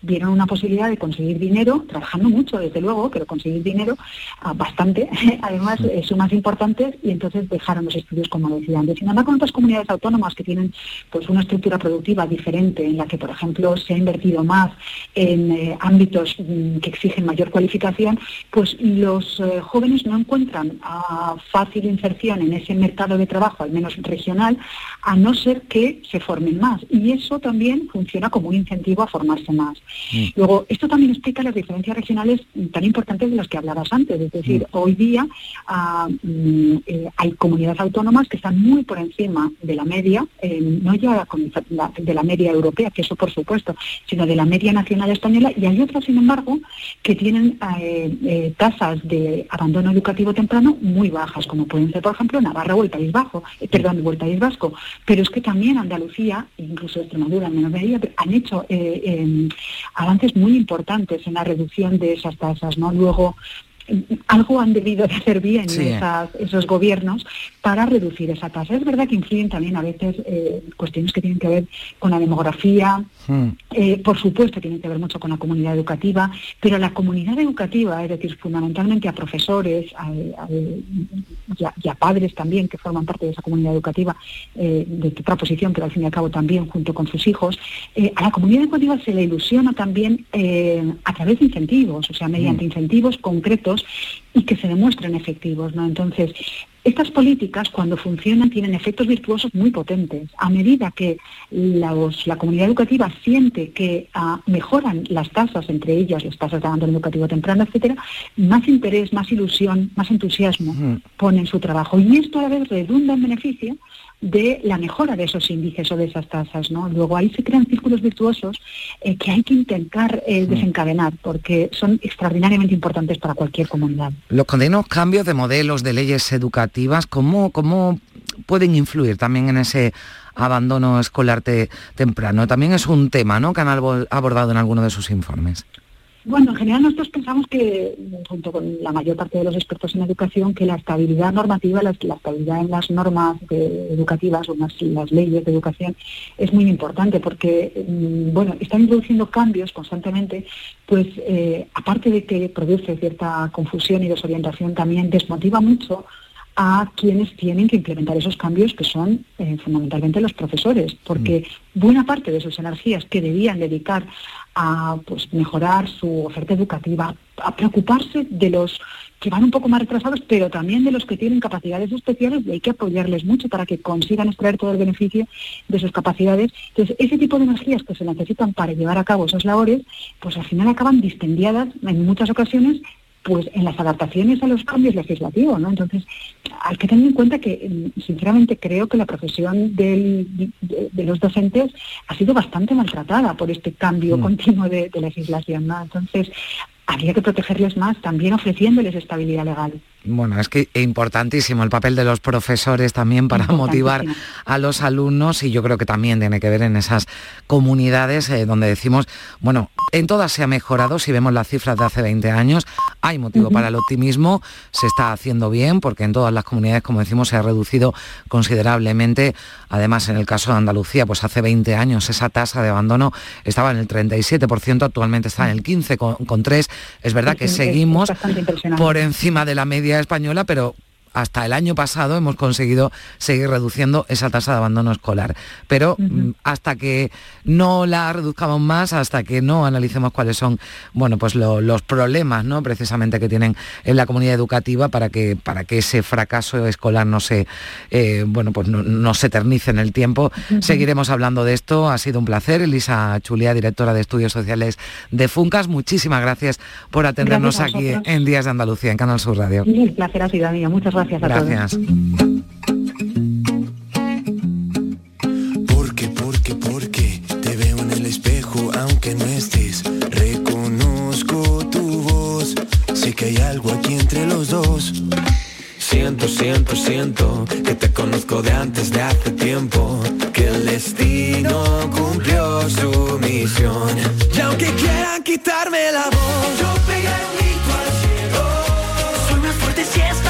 vieron una posibilidad de conseguir dinero, trabajando mucho, desde luego, pero conseguir dinero ah, bastante, además, eh, sumas importantes, y entonces dejaron los estudios como embargo, en otras comunidades autónomas que tienen pues una estructura productiva diferente, en la que, por ejemplo, se ha invertido más en eh, ámbitos mm, que exigen mayor cualificación, pues los eh, jóvenes no encuentran fácil inserción en ese mercado de trabajo, al menos regional, a no ser que se formen más. Y eso también funciona como un incentivo a formarse más. Luego, esto también explica las diferencias regionales tan importantes de las que hablabas antes. Es decir, hoy día ah, mm, eh, hay comunidades autónomas que están muy por encima de la media, eh, no ya de la media europea, que eso por supuesto, sino de la media nacional española, y hay otras, sin embargo, que tienen eh, eh, tasas de abandono educativo temprano muy bajas, como pueden ser, por ejemplo, Navarra o el País Bajo, perdón, o el País Vasco. Pero es que también Andalucía, incluso Extremadura en menor medida, han hecho eh, avances muy importantes en la reducción de esas tasas, ¿no? Luego, algo han debido de hacer bien Sí. esas- esos gobiernos para reducir esa tasa. Es verdad que influyen también a veces eh, cuestiones que tienen que ver con la demografía, eh, por supuesto, tiene que ver mucho con la comunidad educativa, pero la comunidad educativa, es decir, fundamentalmente a profesores a- a- y, a, y a padres también que forman parte de esa comunidad educativa eh, de otra posición, pero al fin y al cabo también junto con sus hijos, a la comunidad educativa se le ilusiona también a través de incentivos, o sea, mediante incentivos concretos y que se demuestren efectivos, ¿no? Entonces, estas políticas, cuando funcionan, tienen efectos virtuosos muy potentes. A medida que los- la comunidad educativa siente que ah, mejoran las tasas, entre ellas las tasas de abandono educativo temprano, etcétera, más interés, más ilusión, más entusiasmo pone en su trabajo. Y esto a la vez redunda en beneficio de la mejora de esos índices o de esas tasas. ¿no? Luego ahí se crean círculos virtuosos eh, que hay que intentar eh, desencadenar porque son extraordinariamente importantes para cualquier comunidad. Los continuos cambios de modelos, de leyes educativas, ¿cómo, cómo pueden influir también en ese abandono escolar te- temprano? También es un tema ¿no? que han abordado en alguno de sus informes. Bueno, en general nosotros pensamos que, junto con la mayor parte de los expertos en educación, que la estabilidad normativa, la, la estabilidad en las normas de- educativas o en las, las leyes de educación es muy importante porque, mm, bueno, están introduciendo cambios constantemente, pues eh, aparte de que produce cierta confusión y desorientación, también desmotiva mucho a quienes tienen que implementar esos cambios que son eh, fundamentalmente los profesores, porque buena parte de sus energías que debían dedicar a pues, mejorar su oferta educativa, a preocuparse de los que van un poco más retrasados, pero también de los que tienen capacidades especiales y hay que apoyarles mucho para que consigan extraer todo el beneficio de sus capacidades. Entonces, ese tipo de energías que se necesitan para llevar a cabo esas labores, pues al final acaban dispendiadas en muchas ocasiones pues en las adaptaciones a los cambios legislativos, ¿no? Entonces, hay que tener en cuenta que, mm, sinceramente, creo que la profesión del- de, de los docentes ha sido bastante maltratada por este cambio Mm. continuo de, de legislación, ¿no? Entonces, habría que protegerles más, también ofreciéndoles estabilidad legal. Bueno, es que es importantísimo el papel de los profesores también para motivar a los alumnos y yo creo que también tiene que ver en esas comunidades eh, donde decimos, bueno, en todas se ha mejorado, si vemos las cifras de hace 20 años, hay motivo para el optimismo, se está haciendo bien porque en todas las comunidades, como decimos, se ha reducido considerablemente. Además, en el caso de Andalucía, pues hace 20 años esa tasa de abandono estaba en el 37%, actualmente está en el 15,3%. Es verdad que seguimos por encima de la media española, pero hasta el año pasado hemos conseguido seguir reduciendo esa tasa de abandono escolar. Pero mm, hasta que no la reduzcamos más, hasta que no analicemos cuáles son bueno, pues lo- los problemas ¿no? precisamente que tienen en la comunidad educativa para que, para que ese fracaso escolar no se, eh, bueno, pues no, no se eternice en el tiempo. Seguiremos hablando de esto. Ha sido un placer. Elisa Chulía, directora de Estudios Sociales de Funcas, muchísimas gracias por atendernos Gracias aquí en Días de Andalucía, en Canal Sur Radio. El placer ha sido mío. Muchas gracias a Gracias. todos. Porque, porque, porque te veo en el espejo aunque no estés. Reconozco tu voz. Sé que hay algo aquí entre los dos. Siento, siento, siento que te conozco de antes de hace tiempo. Que el destino cumplió su misión. Y aunque quieran quitarme la voz, yo pegué un grito al cielo. Soy más fuerte si estamos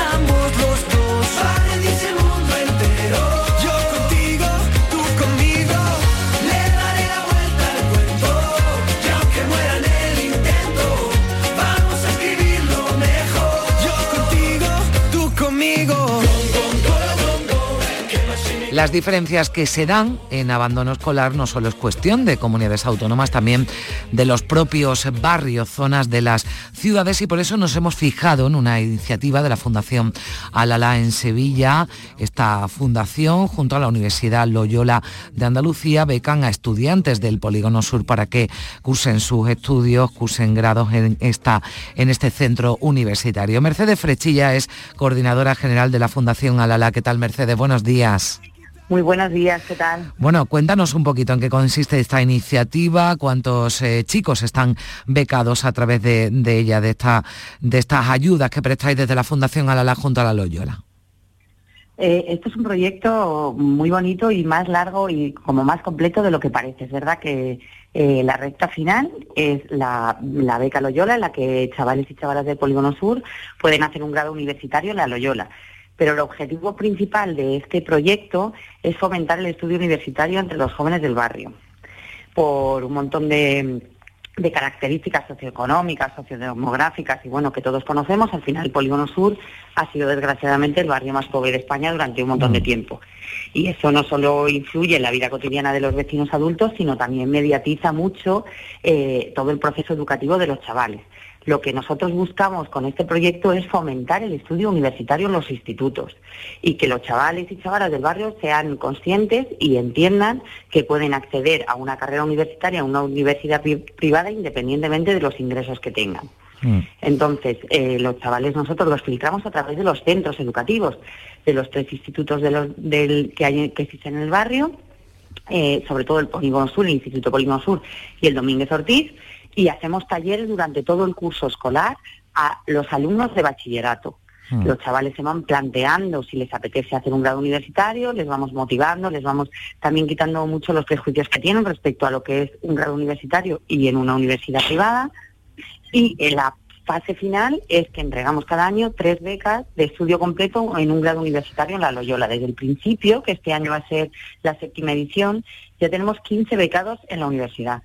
Las diferencias que se dan en abandono escolar no solo es cuestión de comunidades autónomas, también de los propios barrios, zonas de las ciudades y por eso nos hemos fijado en una iniciativa de la Fundación Alala en Sevilla. Esta fundación, junto a la Universidad Loyola de Andalucía, becan a estudiantes del Polígono Sur para que cursen sus estudios, cursen grados en, esta, en este centro universitario. Mercedes Frechilla es coordinadora general de la Fundación Alala. ¿Qué tal, Mercedes? Buenos días. Muy buenos días, ¿qué tal? Bueno, cuéntanos un poquito en qué consiste esta iniciativa, cuántos eh, chicos están becados a través de, de ella, de, esta, de estas ayudas que prestáis desde la Fundación Alala junto a la Loyola. Eh, esto es un proyecto muy bonito y más largo y como más completo de lo que parece. Es verdad que eh, la recta final es la, la beca Loyola, en la que chavales y chavalas del Polígono Sur pueden hacer un grado universitario en la Loyola. Pero el objetivo principal de este proyecto es fomentar el estudio universitario entre los jóvenes del barrio, por un montón de, de características socioeconómicas, sociodemográficas y bueno, que todos conocemos, al final el Polígono Sur ha sido desgraciadamente el barrio más pobre de España durante un montón de tiempo. Y eso no solo influye en la vida cotidiana de los vecinos adultos, sino también mediatiza mucho eh, todo el proceso educativo de los chavales. Lo que nosotros buscamos con este proyecto es fomentar el estudio universitario en los institutos y que los chavales y chavalas del barrio sean conscientes y entiendan que pueden acceder a una carrera universitaria en una universidad pri- privada independientemente de los ingresos que tengan. Entonces, eh, los chavales nosotros los filtramos a través de los centros educativos, de los tres institutos de los- del, que, hay, que existen en el barrio, eh, sobre todo el Polígono Sur, el Instituto Polígono Sur y el Domínguez Ortiz, y hacemos talleres durante todo el curso escolar a los alumnos de bachillerato. Los chavales se van planteando si les apetece hacer un grado universitario, les vamos motivando, les vamos también quitando mucho los prejuicios que tienen respecto a lo que es un grado universitario y en una universidad privada. Y en la fase final es que entregamos cada año tres becas de estudio completo en un grado universitario en la Loyola. Desde el principio, que este año va a ser la séptima edición, ya tenemos 15 becados en la universidad.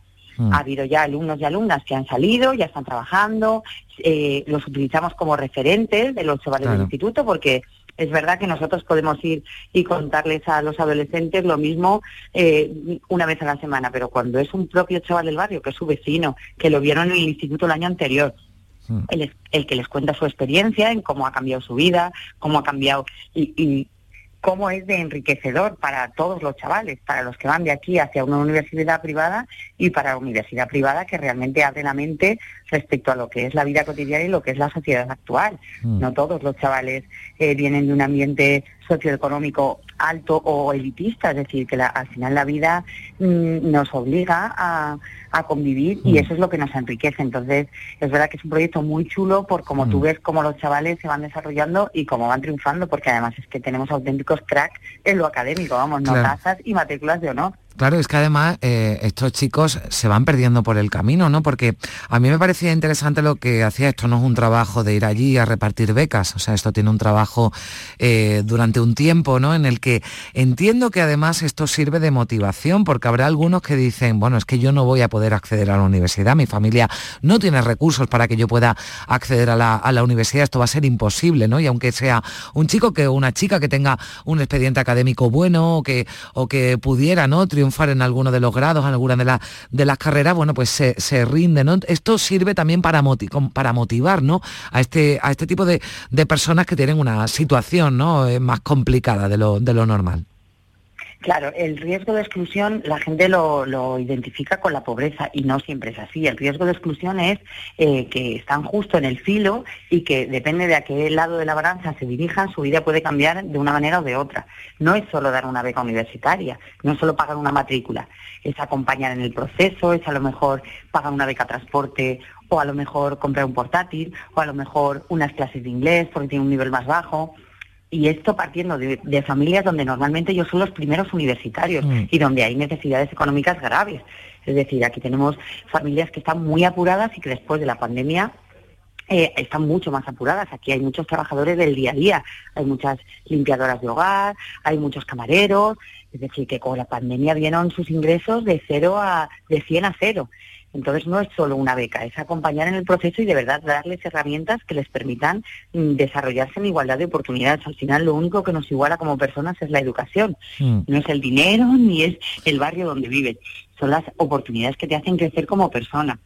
Ha habido ya alumnos y alumnas que han salido, ya están trabajando, eh, los utilizamos como referentes de los chavales Claro. del instituto porque es verdad que nosotros podemos ir y contarles a los adolescentes lo mismo eh, una vez a la semana, pero cuando es un propio chaval del barrio, que es su vecino, que lo vieron en el instituto el año anterior, el, el que les cuenta su experiencia en cómo ha cambiado su vida, cómo ha cambiado y, y cómo es de enriquecedor para todos los chavales, para los que van de aquí hacia una universidad privada y para la universidad privada que realmente abre la mente respecto a lo que es la vida cotidiana y lo que es la sociedad actual. Mm. No todos los chavales eh, vienen de un ambiente socioeconómico alto o elitista, es decir, que la- al final la vida mm, nos obliga a, a convivir y Mm. eso es lo que nos enriquece. Entonces, es verdad que es un proyecto muy chulo por cómo tú Mm. ves cómo los chavales se van desarrollando y cómo van triunfando, porque además es que tenemos auténticos cracks en lo académico, vamos, Claro. notazas y matrículas de honor. Claro, es que además eh, estos chicos se van perdiendo por el camino, ¿no? Porque a mí me parecía interesante lo que hacía esto, no es un trabajo de ir allí a repartir becas, o sea, esto tiene un trabajo eh, durante un tiempo, ¿no? En el que entiendo que además esto sirve de motivación, porque habrá algunos que dicen, bueno, es que yo no voy a poder acceder a la universidad, mi familia no tiene recursos para que yo pueda acceder a la, universidad, esto va a ser imposible, ¿no? Y aunque sea un chico que una chica que tenga un expediente académico bueno o que, o que pudiera, ¿no? Triunfar en alguno de los grados, en alguna de, la- de las carreras, bueno, pues se, se rinde. Esto sirve también para, motivar, ¿no? A este, a este tipo de, personas que tienen una situación. Eh, más complicada de lo normal. Claro, el riesgo de exclusión la gente lo, lo identifica con la pobreza y no siempre es así. El riesgo de exclusión es eh, que están justo en el filo y que depende de a qué lado de la balanza se dirijan, su vida puede cambiar de una manera o de otra. No es solo dar una beca universitaria, no es solo pagar una matrícula, es acompañar en el proceso, es a lo mejor pagar una beca transporte o a lo mejor comprar un portátil o a lo mejor unas clases de inglés porque tiene un nivel más bajo. Y esto partiendo de, de familias donde normalmente ellos son los primeros universitarios Mm. y donde hay necesidades económicas graves. Es decir, aquí tenemos familias que están muy apuradas y que después de la pandemia eh, están mucho más apuradas. Aquí hay muchos trabajadores del día a día, hay muchas limpiadoras de hogar, hay muchos camareros, es decir, que con la pandemia vieron sus ingresos de cero a de 100 a cero. Entonces no es solo una beca, es acompañar en el proceso y de verdad darles herramientas que les permitan mm, desarrollarse en igualdad de oportunidades. Al final lo único que nos iguala como personas es la educación. No es el dinero ni es el barrio donde vives, son las oportunidades que te hacen crecer como persona.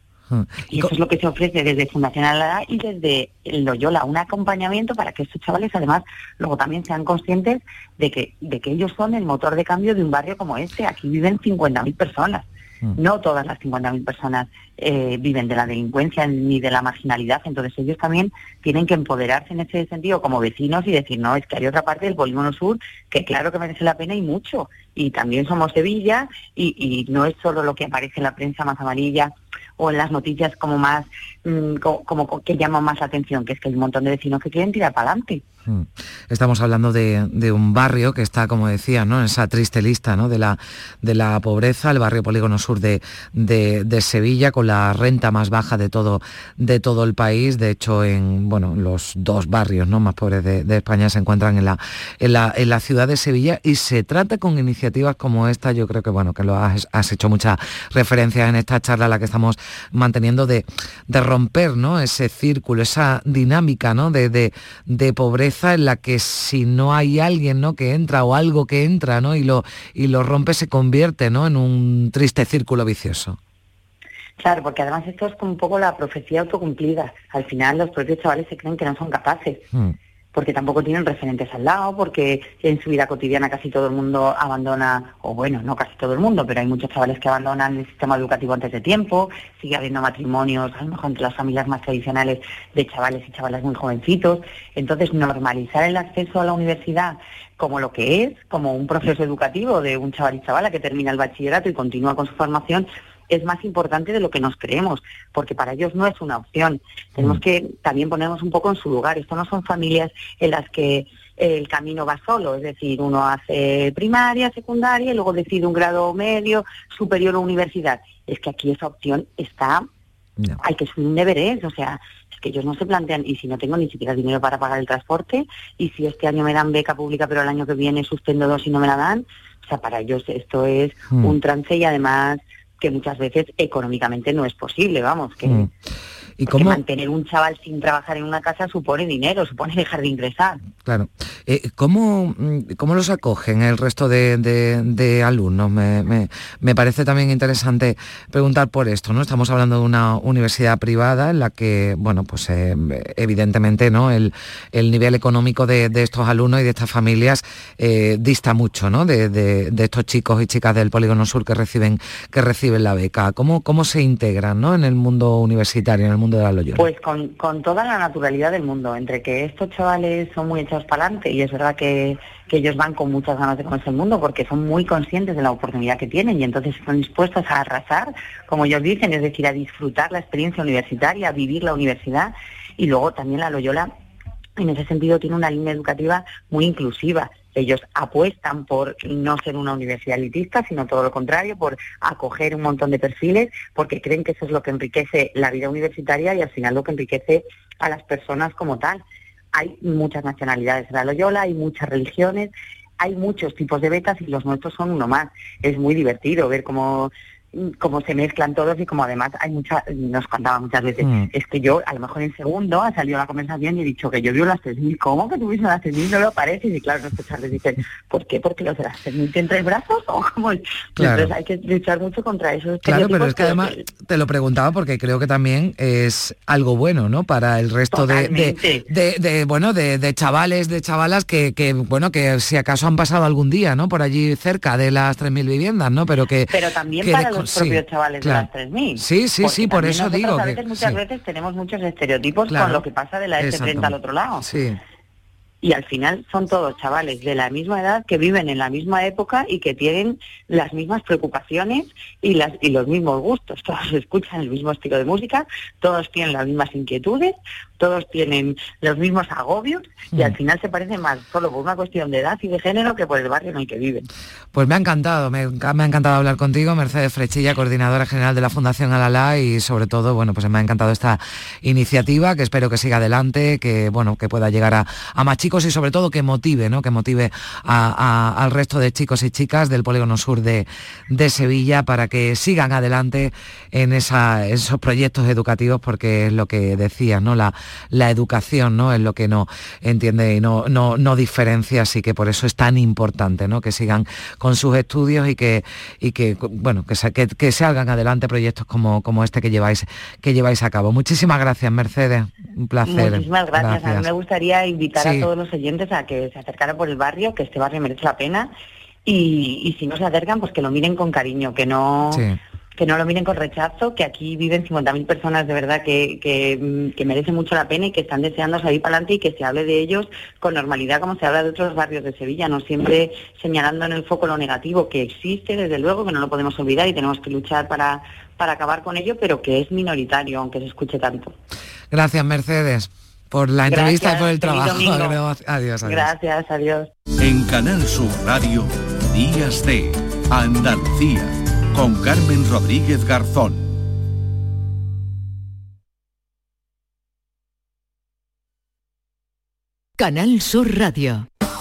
Y eso es lo que se ofrece desde Fundación Alada y desde Loyola, un acompañamiento para que estos chavales además luego también sean conscientes de que, de que ellos son el motor de cambio de un barrio como este. Aquí viven 50.000 personas. No todas las 50.000 personas eh, viven de la delincuencia ni de la marginalidad, entonces ellos también tienen que empoderarse en ese sentido como vecinos y decir, no, es que hay otra parte del polígono sur que claro que merece la pena y mucho. Y también somos Sevilla y, y no es solo lo que aparece en la prensa más amarilla o en las noticias como más, mm, co- como, co- que llaman más la atención, que es que hay un montón de vecinos que quieren tirar para adelante. Mm. Estamos hablando de, un barrio que está, como decía, ¿no? en esa triste lista ¿no? de, la, de la pobreza, el barrio Polígono Sur de, de- Sevilla, con la renta más baja de todo, de todo el país. De hecho, en bueno, los dos barrios ¿no? más pobres de, España se encuentran en la, en, la, en la ciudad de Sevilla y se trata con iniciativas como esta, yo creo que bueno, que lo has, hecho muchas referencias en esta charla a la que estamos manteniendo de, de romper ¿no? ese círculo, esa dinámica ¿no? de, de- en la que si no hay alguien ¿no? que entra o algo que entra ¿no? y, lo, y lo rompe se convierte ¿no? en un triste círculo vicioso. Claro, porque además esto es como un poco la profecía autocumplida. Al final los propios chavales se creen que no son capaces. Porque tampoco tienen referentes al lado, porque en su vida cotidiana casi todo el mundo abandona, o bueno, no casi todo el mundo, pero hay muchos chavales que abandonan el sistema educativo antes de tiempo, sigue habiendo matrimonios, a lo mejor entre las familias más tradicionales de chavales y chavalas muy jovencitos. Entonces, normalizar el acceso a la universidad como lo que es, como un proceso educativo de un chaval y chavala que termina el bachillerato y continúa con su formación, es más importante de lo que nos creemos, porque para ellos no es una opción. Tenemos que también ponernos un poco en su lugar. Esto no son familias en las que el camino va solo, es decir, uno hace primaria, secundaria y luego decide un grado medio, superior o universidad. Es que aquí esa opción está, hay que subir un deberés, o sea, es que ellos no se plantean, y si no tengo ni siquiera dinero para pagar el transporte, y si este año me dan beca pública, pero el año que viene suspendo dos y no me la dan, o sea, para ellos esto es Mm. un trance y además que muchas veces económicamente no es posible, vamos, que... Mm. ¿Y Porque cómo? mantener un chaval sin trabajar en una casa supone dinero, supone dejar de ingresar. Claro. Eh, ¿cómo, mm, cómo los acogen el resto de, de- de alumnos? Me, me- me parece también interesante preguntar por esto, ¿no? Estamos hablando de una universidad privada en la que, bueno, pues eh, evidentemente, ¿no? El, el nivel económico de, de estos alumnos y de estas familias eh, dista mucho, ¿no? De, de- de estos chicos y chicas del Polígono Sur que reciben, que reciben la beca. ¿Cómo, cómo se integran, ¿no? En el mundo universitario, en el mundo Pues con, con toda la naturalidad del mundo, entre que estos chavales son muy echados para adelante y es verdad que, que ellos van con muchas ganas de conocer el mundo porque son muy conscientes de la oportunidad que tienen y entonces están dispuestos a arrasar, como ellos dicen, es decir, a disfrutar la experiencia universitaria, a vivir la universidad y luego también la Loyola en ese sentido tiene una línea educativa muy inclusiva. Ellos apuestan por no ser una universidad elitista, sino todo lo contrario, por acoger un montón de perfiles, porque creen que eso es lo que enriquece la vida universitaria y al final lo que enriquece a las personas como tal. Hay muchas nacionalidades en la Loyola, hay muchas religiones, hay muchos tipos de becas y los nuestros son uno más. Es muy divertido ver cómo cómo se mezclan todos y como además hay mucha, nos contaba muchas veces, Mm. es que yo a lo mejor en segundo ha salido la conversación y he dicho que yo vivo las 3.000, ¿cómo que vives las 3.000? No lo parece y claro, nuestros padres dicen, ¿por qué? ¿Porque los de las 3.000 tienen tres brazos? ¿O cómo? Claro. Entonces hay que luchar mucho contra esos Claro, pero es que además te lo preguntaba porque creo que también es algo bueno, ¿no? Para el resto de, de, de- de, bueno, de, de chavales, de chavalas que, que, bueno, que si acaso han pasado algún día, ¿no? Por allí cerca de las 3.000 viviendas, ¿no? Pero que... pero también que para de- los sí, propios chavales claro. de las 3.000. Sí, sí, sí, por eso digo a que- muchas sí. veces tenemos muchos estereotipos Claro. con lo que pasa de la S30 al otro lado. Sí. y al final son todos chavales de la misma edad que viven en la misma época y que tienen las mismas preocupaciones y las y los mismos gustos. Todos escuchan el mismo estilo de música, todos tienen las mismas inquietudes, todos tienen los mismos agobios y Mm. al final se parecen más solo por una cuestión de edad y de género que por el barrio en el que viven. Pues me ha encantado, me, ha encantado hablar contigo, Mercedes Frechilla, coordinadora general de la Fundación Alalá y sobre todo, bueno, pues me ha encantado esta iniciativa que espero que siga adelante, que bueno, que pueda llegar a, a más chicos y sobre todo que motive, ¿no? Que motive a- a- al resto de chicos y chicas del Polígono Sur de, de Sevilla para que sigan adelante en esa- esos proyectos educativos porque es lo que decías, ¿no? La, la educación, ¿no? Es lo que no entiende y no, no, no diferencia, así que por eso es tan importante, ¿no? Que sigan con sus estudios y que, y que bueno, que, sa- que, que salgan adelante proyectos como, como este que lleváis, que lleváis a cabo. Muchísimas gracias, Mercedes. Un placer. Muchísimas gracias. A mí me gustaría invitar Sí. a todos los oyentes a que se acercaran por el barrio, que este barrio merece la pena. Y, y si no se acercan, pues que lo miren con cariño, que no, Sí. Que no lo miren con rechazo, que aquí viven 50.000 personas de verdad que, que, mm, que merecen mucho la pena y que están deseando salir para adelante y que se hable de ellos con normalidad como se habla de otros barrios de Sevilla, no siempre señalando en el foco lo negativo que existe, desde luego, que no lo podemos olvidar y tenemos que luchar para, para acabar con ello, pero que es minoritario, aunque se escuche tanto. Gracias, Mercedes, por la entrevista y por el trabajo. Adiós, adiós. Gracias, adiós. En Canal Sur Radio, Días de Andalucía, con Carmen Rodríguez Garzón. Canal Sur Radio.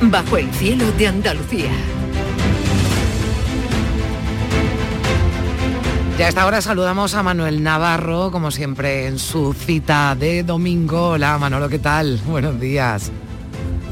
Bajo el cielo de Andalucía. Ya a esta hora saludamos a Manuel Navarro, como siempre en su cita de domingo. Hola Manolo, ¿qué tal? Buenos días.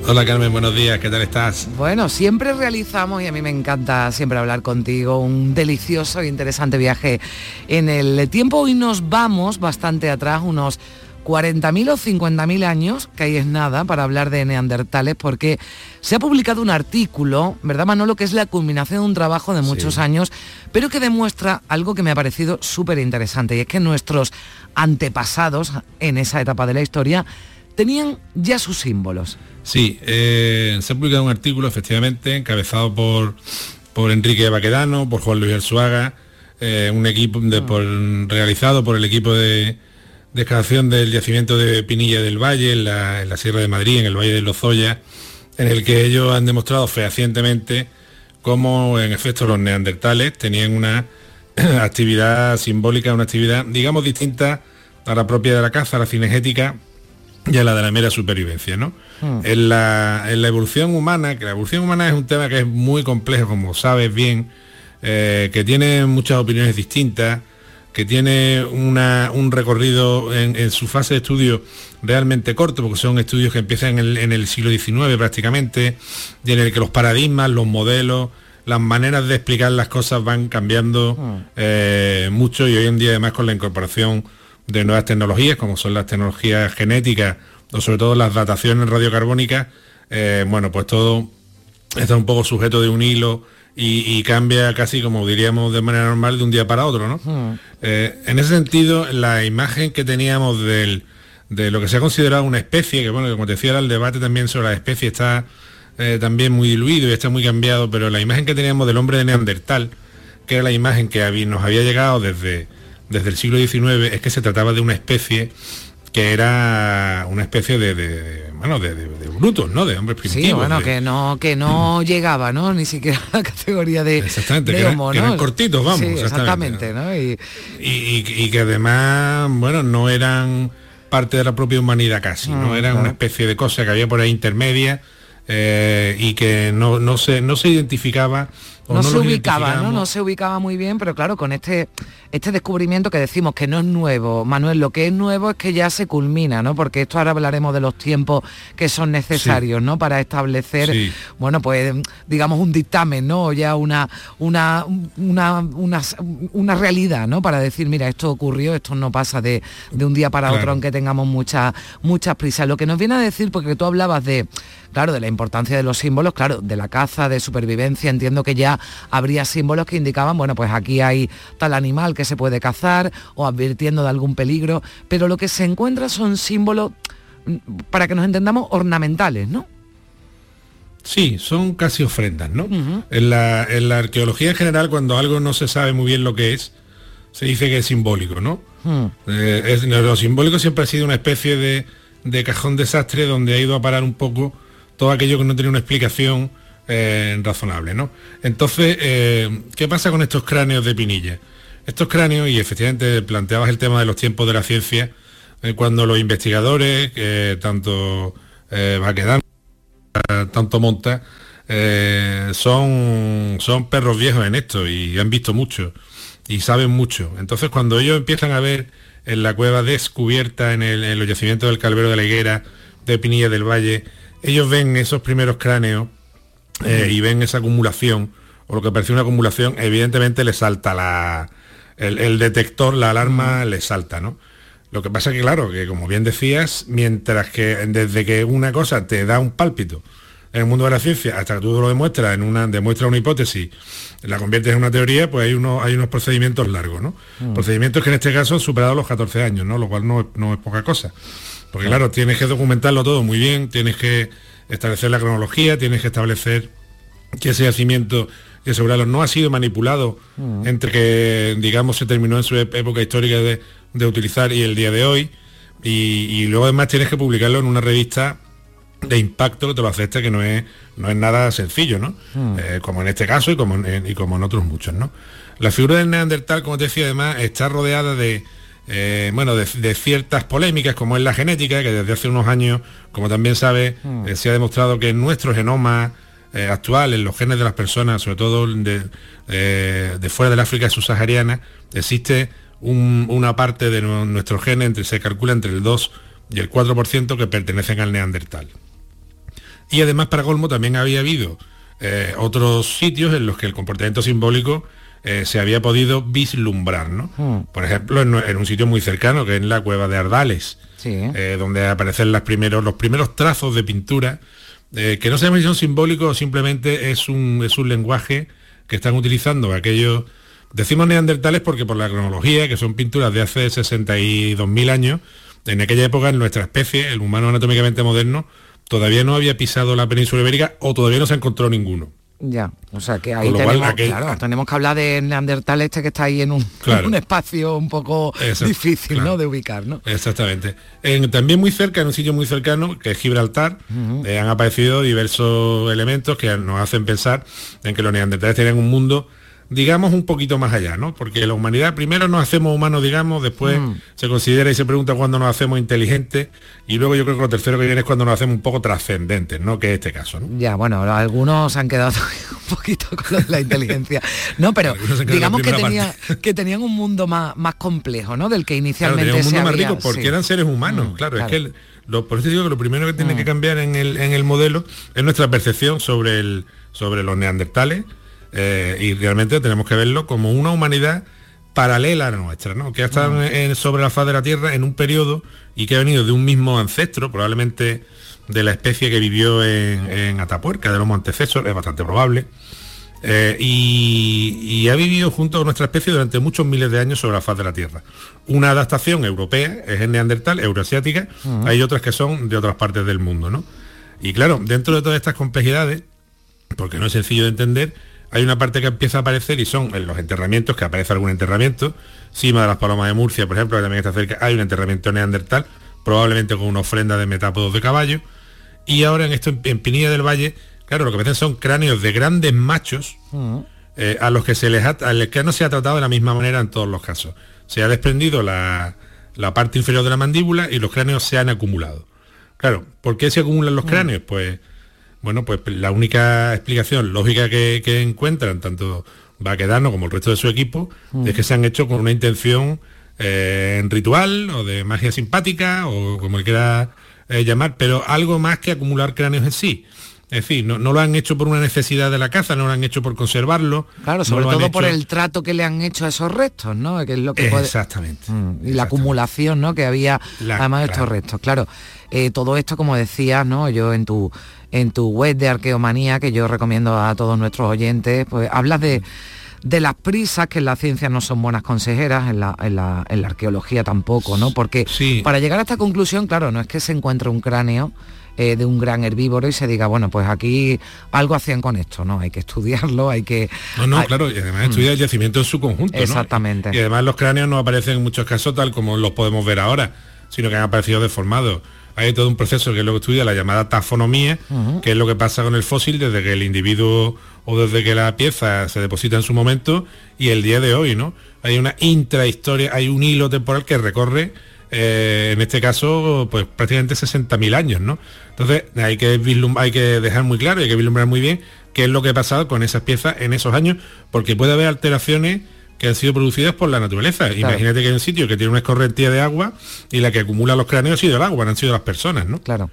Hola Carmen, buenos días, ¿qué tal estás? Bueno, siempre realizamos, y a mí me encanta siempre hablar contigo, un delicioso e interesante viaje en el tiempo. Hoy nos vamos bastante atrás, unos 40.000 o 50.000 años, que ahí es nada para hablar de neandertales, porque se ha publicado un artículo, ¿verdad Manolo?, que es la culminación de un trabajo de muchos años, pero que demuestra algo que me ha parecido súper interesante, y es que nuestros antepasados en esa etapa de la historia tenían ya sus símbolos. Sí, eh, se ha publicado un artículo, efectivamente, encabezado por, por Enrique Baquedano, por Juan Luis Arzuaga, eh, un equipo de, por, realizado por el equipo de, de excavación del yacimiento de Pinilla del Valle, en la, Sierra de Madrid, en el Valle de Lozoya, en el que ellos han demostrado fehacientemente cómo en efecto los neandertales tenían una actividad simbólica, una actividad, digamos, distinta a la propia de la caza, la cinegética y a la de la mera supervivencia. ¿no? Hmm. En, la, evolución humana, que la evolución humana es un tema que es muy complejo, como sabes bien, eh, que tiene muchas opiniones distintas, que tiene un recorrido en, su fase de estudio realmente corto, porque son estudios que empiezan en el, siglo XIX prácticamente, y en el que los paradigmas, los modelos, las maneras de explicar las cosas van cambiando hmm. eh, mucho y hoy en día además con la incorporación de nuevas tecnologías, como son las tecnologías genéticas o sobre todo las dataciones radiocarbónicas, eh, bueno, pues todo está un poco sujeto de un hilo y, cambia casi como diríamos de manera normal de un día para otro, ¿no? Hmm. Eh, en ese sentido, la imagen que teníamos de lo que se ha considerado una especie, que bueno, como te decía, el debate también sobre la especie está eh, también muy diluido y está muy cambiado, pero la imagen que teníamos del hombre de Neandertal, que era la imagen que nos había llegado desde, desde el siglo XIX, es que se trataba de una especie que era una especie de, bueno de, brutos no de hombres primitivos sí bueno que no que no llegaba no ni siquiera a la categoría de exactamente que, eran, cortitos vamos exactamente, ¿no? Y, que además bueno no eran parte de la propia humanidad casi no mm, eran una especie de cosa que había por ahí intermedia eh, y que no, no se no se identificaba no, se ubicaba, ¿no? No se ubicaba muy bien, pero claro, con este, este descubrimiento que decimos que no es nuevo, Manuel, lo que es nuevo es que ya se culmina, ¿no? Porque esto ahora hablaremos de los tiempos que son necesarios, ¿no? Para establecer, bueno, pues digamos un dictamen, ¿no? O ya una, una, una, una, realidad, ¿no? Para decir, mira, esto ocurrió, esto no pasa de, un día para otro, aunque tengamos muchas muchas prisas. Lo que nos viene a decir, porque tú hablabas de, claro, de la importancia de los símbolos, claro, de la caza, de supervivencia, entiendo que ya habría símbolos que indicaban, bueno, pues aquí hay tal animal que se puede cazar o advirtiendo de algún peligro, pero lo que se encuentra son símbolos, mm, para que nos entendamos, ornamentales, ¿no? Sí, son casi ofrendas, ¿no? en, la, arqueología en general, cuando algo no se sabe muy bien lo que es, se dice que es simbólico, ¿no? Hmm. Eh, lo simbólico siempre ha sido una especie de, de, cajón desastre donde ha ido a parar un poco todo aquello que no tiene una explicación eh, razonable. ¿no? Entonces, eh, ¿qué pasa con estos cráneos de Pinilla? Estos cráneos, y efectivamente planteabas el tema de los tiempos de la ciencia, eh, cuando los investigadores, tanto Baquedano, tanto Monta, son, son perros viejos en esto y han visto mucho y saben mucho. Entonces, cuando ellos empiezan a ver en la cueva descubierta, en el, en el yacimiento del Calvero de la Higuera, de Pinilla del Valle, ellos ven esos primeros cráneos eh, y ven esa acumulación, o lo que parece una acumulación, evidentemente le salta la, el, detector, la alarma le salta, ¿no? Lo que pasa que, claro, que como bien decías, mientras que desde que una cosa te da un pálpito en el mundo de la ciencia, hasta que tú lo demuestras, en una, demuestra una hipótesis, la conviertes en una teoría, pues hay, uno, hay unos procedimientos largos, ¿no? Mm. Procedimientos que en este caso han superado los 14 años, ¿no? Lo cual no, no es poca cosa. Porque claro, tienes que documentarlo todo muy bien, tienes que establecer la cronología, tienes que establecer que ese yacimiento y asegurarlo no ha sido manipulado mm. entre que, digamos, se terminó en su época histórica de, utilizar y el día de hoy. Y, luego además tienes que publicarlo en una revista de impacto que te lo acepta, que no es, no es nada sencillo, ¿no? Mm. Eh, como en este caso y como en, y como en otros muchos, ¿no? La figura del neandertal, como te decía, además, está rodeada de, eh, bueno, de, ciertas polémicas como es la genética, que desde hace unos años, como también sabe, hmm. eh, se ha demostrado que en nuestro genoma eh, actual, en los genes de las personas, sobre todo de, fuera del África subsahariana, existe una parte de nuestro genes, entre, se calcula entre el 2 y el 4% que pertenecen al neandertal. Y además, para colmo, también había habido otros sitios en los que el comportamiento simbólico eh, se había podido vislumbrar, ¿no? Hmm. Por ejemplo, en, un sitio muy cercano, que es la cueva de Ardales, eh, donde aparecen las primeros, los primeros trazos de pintura, eh, que no sabemos si son simbólicos o simplemente es un, es un lenguaje que están utilizando aquellos, decimos neandertales porque por la cronología, que son pinturas de hace 62.000 años, en aquella época en nuestra especie, el humano anatómicamente moderno, todavía no había pisado la península ibérica o todavía no se encontró ninguno. Ya, o sea que ahí tenemos, claro, tenemos que hablar de Neandertal este que está ahí en un, un espacio un poco difícil ¿no? de ubicar. ¿no? Exactamente. también muy cerca, en un sitio muy cercano, que es Gibraltar, eh, han aparecido diversos elementos que nos hacen pensar en que los neandertales tenían un mundo digamos, un poquito más allá, ¿no? Porque la humanidad primero nos hacemos humanos, digamos, después mm. se considera y se pregunta cuándo nos hacemos inteligentes y luego yo creo que lo tercero que viene es cuando nos hacemos un poco trascendentes, ¿no? Que es este caso, ¿no? Ya, bueno, algunos han quedado un poquito con la inteligencia. No, pero digamos que, tenía, que tenían un mundo más, más complejo, ¿no? Del que inicialmente un mundo más rico porque eran seres humanos, mm, claro, es que lo, por eso digo que lo primero que tiene mm. que cambiar en el, en el modelo es nuestra percepción sobre el sobre los neandertales eh, y realmente tenemos que verlo como una humanidad paralela a la nuestra, ¿no? que ha estado mm. sobre la faz de la Tierra en un periodo y que ha venido de un mismo ancestro, probablemente de la especie que vivió en, Atapuerca, de los antecesores, es bastante probable, eh, y, ha vivido junto a nuestra especie durante muchos miles de años sobre la faz de la Tierra. Una adaptación europea es el neandertal, euroasiática, mm. hay otras que son de otras partes del mundo, ¿no? Y claro, dentro de todas estas complejidades, porque no es sencillo de entender, hay una parte que empieza a aparecer y son en los enterramientos, que aparece algún enterramiento. Cima de las Palomas de Murcia, por ejemplo, que también está cerca, hay un enterramiento neandertal, probablemente con una ofrenda de metápodos de caballo. Y ahora en esto, en Pinilla del Valle, claro, lo que aparecen son cráneos de grandes machos mm. eh, a los que se les ha, que no se ha tratado de la misma manera en todos los casos. Se ha desprendido la, parte inferior de la mandíbula y los cráneos se han acumulado. Claro, ¿por qué se acumulan los mm. cráneos? Pues bueno, pues la única explicación lógica que, encuentran, tanto Baquedano como el resto de su equipo, mm. es que se han hecho con una intención eh, en ritual o de magia simpática o como quiera eh, llamar, pero algo más que acumular cráneos en sí. Es decir, no, lo han hecho por una necesidad de la caza, no lo han hecho por conservarlo. Claro, sobre todo por el trato que le han hecho a esos restos, ¿no? Que es lo que Exactamente. Mm, y la acumulación, ¿no? Que había además de estos restos. Claro, eh, todo esto, como decías, ¿no? Yo en tu en tu web de Arqueomanía, que yo recomiendo a todos nuestros oyentes, pues hablas de, las prisas, que en la ciencia no son buenas consejeras, en la, arqueología tampoco, ¿no? Porque para llegar a esta conclusión, claro, no es que se encuentre un cráneo eh, de un gran herbívoro y se diga, bueno, pues aquí algo hacían con esto, ¿no? Hay que estudiarlo, hay que... No, no, claro, y además estudiar el yacimiento en su conjunto, Exactamente. Y además los cráneos no aparecen en muchos casos tal como los podemos ver ahora, sino que han aparecido deformados hay todo un proceso que es lo que estudia la llamada tafonomía, que es lo que pasa con el fósil desde que el individuo o desde que la pieza se deposita en su momento y el día de hoy, ¿no? Hay una intrahistoria, hay un hilo temporal que recorre, eh, en este caso, pues prácticamente 60.000 años, ¿no? Entonces hay que, hay que dejar muy claro, hay que vislumbrar muy bien qué es lo que ha pasado con esas piezas en esos años, porque puede haber alteraciones que han sido producidas por la naturaleza. Imagínate que hay un sitio que tiene una escorrentía de agua y la que acumula los cráneos ha sido el agua, no han sido las personas, ¿no? Claro.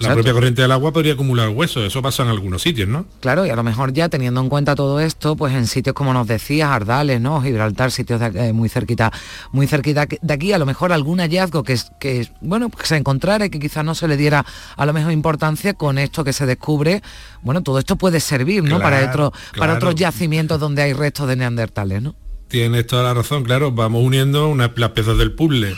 La propia corriente del agua podría acumular huesos, eso pasa en algunos sitios, ¿no? Claro, y a lo mejor ya teniendo en cuenta todo esto, pues en sitios como nos decías, Ardales, ¿no? Gibraltar, sitios eh, muy cerquita, muy cerquita de aquí, a lo mejor algún hallazgo que, que bueno, que se encontrara y que quizás no se le diera a lo mejor importancia con esto que se descubre, bueno, todo esto puede servir, ¿no? para otro, para otros yacimientos donde hay restos de neandertales, ¿no? Tienes toda la razón, claro, vamos uniendo una, las piezas del puzzle.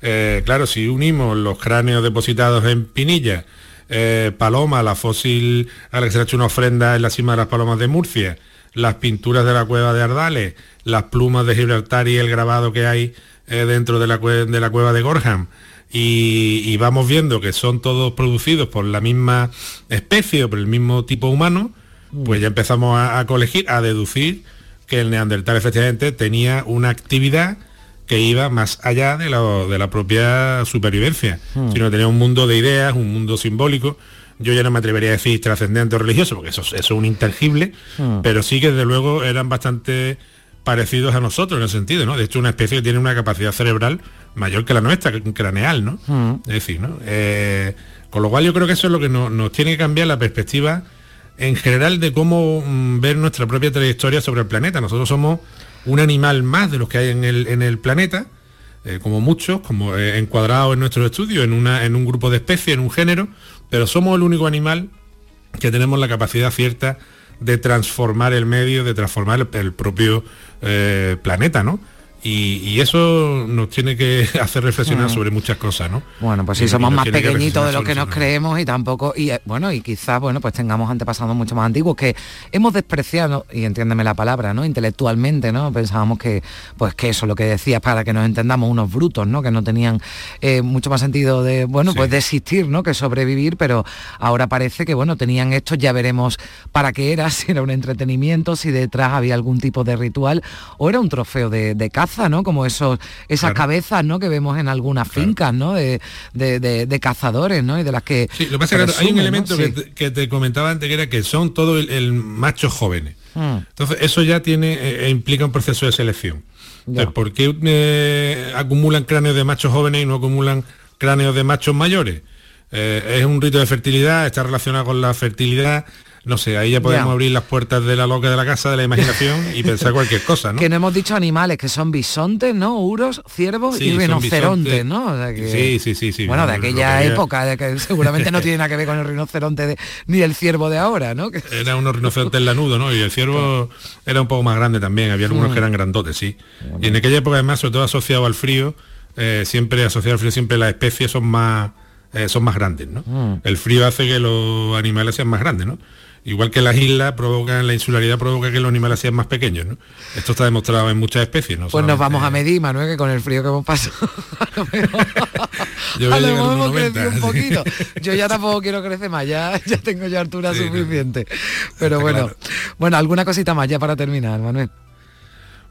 Eh, claro, si unimos los cráneos depositados en Pinilla, eh, Paloma, la fósil a la que se ha hecho una ofrenda en la cima de las Palomas de Murcia, las pinturas de la cueva de Ardales, las plumas de Gibraltar y el grabado que hay eh, dentro de la, de la, cueva de Gorham, y, vamos viendo que son todos producidos por la misma especie o por el mismo tipo humano, pues ya empezamos a colegir, a deducir que el neandertal efectivamente tenía una actividad que iba más allá de la, propia supervivencia, hmm. sino tenía un mundo de ideas, un mundo simbólico. Yo ya no me atrevería a decir trascendente o religioso, porque eso, es un intangible, hmm. pero sí que desde luego eran bastante parecidos a nosotros en el sentido, ¿no? De hecho, una especie que tiene una capacidad cerebral mayor que la nuestra, craneal, ¿no? Hmm. Es decir, ¿no? Eh, con lo cual yo creo que eso es lo que nos tiene que cambiar la perspectiva en general de cómo mm, ver nuestra propia trayectoria sobre el planeta. Nosotros somos un animal más de los que hay en el, planeta, eh, como muchos, como eh, encuadrados en nuestros estudios, en, una, en un grupo de especies, en un género, pero somos el único animal que tenemos la capacidad cierta de transformar el medio, de transformar el, propio eh, planeta, ¿no? Y, eso nos tiene que hacer reflexionar mm. sobre muchas cosas, ¿no? Bueno, pues sí, somos más pequeñitos de lo que nos creemos y tampoco, y eh, bueno, y quizás, bueno, pues tengamos antepasados mucho más antiguos que hemos despreciado, y entiéndeme la palabra, ¿no? Intelectualmente, ¿no? Pensábamos que, pues que eso, lo que decías, para que nos entendamos, unos brutos, ¿no? Que no tenían eh, mucho más sentido de, bueno, pues de existir, ¿no? Que sobrevivir, pero ahora parece que, bueno, tenían esto, ya veremos para qué era, si era un entretenimiento, si detrás había algún tipo de ritual, o era un trofeo de, de caza ¿no? Como esos, esas cabezas, ¿no? Que vemos en algunas fincas, ¿no? De, cazadores, ¿no? Y de las que... Sí, lo que pasa es que hay un elemento que, te, comentaba antes que era que son todos el, machos jóvenes. Hmm. Entonces, eso ya tiene, eh, eh, implica un proceso de selección. Entonces, ¿por qué eh, acumulan cráneos de machos jóvenes y no acumulan cráneos de machos mayores? es un rito de fertilidad, está relacionado con la fertilidad, no sé, ahí ya podemos abrir las puertas de la loca de la casa, de la imaginación y pensar cualquier cosa, ¿no? Que no hemos dicho animales, que son bisontes, ¿no? Uros, ciervos y rinocerontes, ¿no? sí, sí, sí, sí. Bueno, de aquella época, de que seguramente no tiene nada que ver con el rinoceronte ni el ciervo de ahora, ¿no? Era unos rinocerontes lanudo, ¿no? Y el ciervo era un poco más grande también, había algunos que eran grandotes, sí. Y en aquella época además, sobre todo asociado al frío, eh, siempre asociado al frío, siempre las especies son más, eh, son más grandes, ¿no? Mm. El frío hace que los animales sean más grandes, ¿no? Igual que las islas provocan, la insularidad provoca que los animales sean más pequeños, ¿no? Esto está demostrado en muchas especies, ¿no? Pues nos vamos a medir, Manuel, que con el frío que hemos pasado. Yo hemos crecido un poquito. Yo ya tampoco quiero crecer más, ya, ya tengo ya altura suficiente. Pero bueno, bueno, alguna cosita más ya para terminar, Manuel.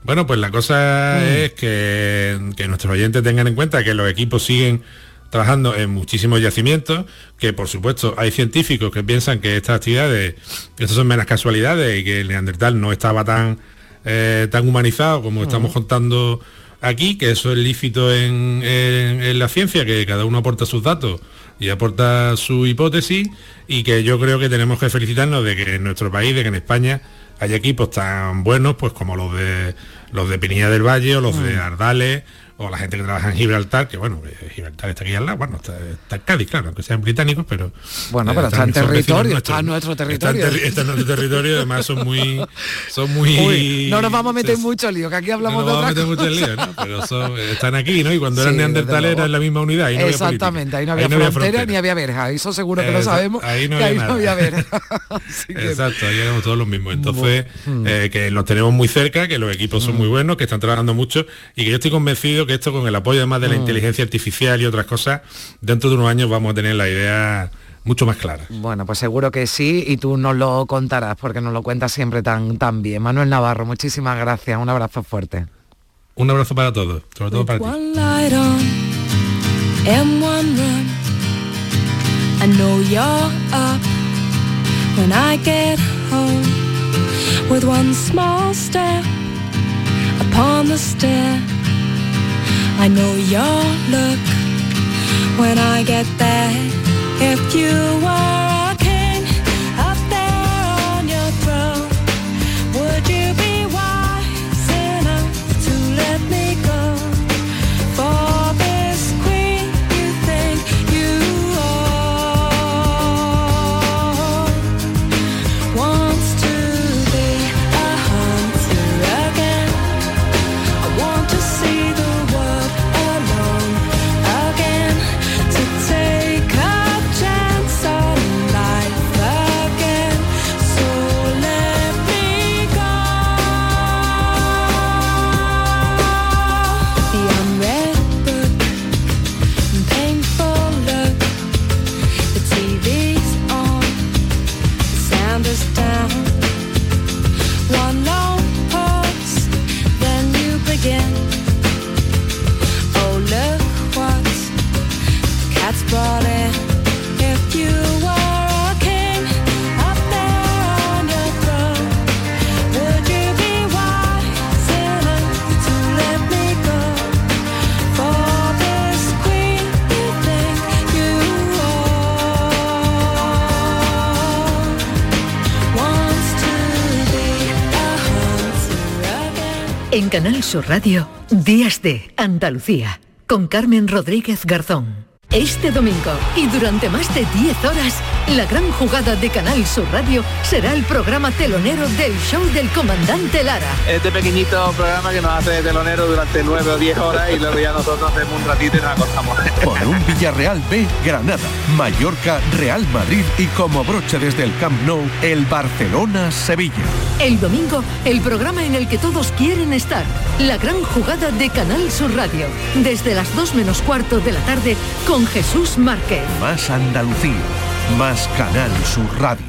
Bueno, pues la cosa mm. es que, que nuestros oyentes tengan en cuenta que los equipos siguen trabajando en muchísimos yacimientos, que por supuesto hay científicos que piensan que estas actividades, estas son meras casualidades y que el neandertal no estaba tan, eh, tan humanizado como estamos contando aquí, que eso es lícito en, la ciencia, que cada uno aporta sus datos y aporta su hipótesis y que yo creo que tenemos que felicitarnos de que en nuestro país, de que en España hay equipos tan buenos pues como los de los de Pinilla del Valle o los de. Ardales o la gente que trabaja en Gibraltar, que bueno, Gibraltar está aquí al lado, bueno, está, en Cádiz, claro, aunque sean británicos, pero... Bueno, pero está en territorio, está en nuestro territorio. Está en, nuestro territorio, además son muy... Son muy no nos vamos a meter mucho lío, que aquí hablamos no nos vamos a meter mucho lío, ¿no? Pero están aquí, ¿no? Y cuando eran neandertales era en la misma unidad. no Exactamente, ahí no había, frontera, ni había verja, eso seguro que lo sabemos, ahí no había, ahí no había verja. Exacto, ahí éramos todos los mismos. Entonces, eh, que los tenemos muy cerca, que los equipos son. Muy buenos, que están trabajando mucho y que yo estoy convencido que esto con el apoyo además de la mm. inteligencia artificial y otras cosas, dentro de unos años vamos a tener la idea mucho más clara. Bueno, pues seguro que sí y tú nos lo contarás porque nos lo cuentas siempre tan, tan bien. Manuel Navarro, muchísimas gracias, un abrazo fuerte. Un abrazo para todos, sobre todo para ti. I know your look when I get there. If you were En Canal Sur Radio, Días de Andalucía, con Carmen Rodríguez Garzón. Este domingo y durante más de 10 horas, la gran jugada de Canal Sur Radio será el programa telonero del show del comandante Lara. Este pequeñito programa que nos hace de telonero durante 9 o 10 horas y luego ya nosotros hacemos un ratito y nos acostamos. Con un Villarreal B, Granada, Mallorca, Real Madrid y como broche desde el Camp Nou, el Barcelona-Sevilla. El domingo, el programa en el que todos quieren estar. La gran jugada de Canal Sur Radio. Desde las 2 menos cuarto de la tarde con Jesús Márquez. Más Andalucía, más Canal Sur Radio.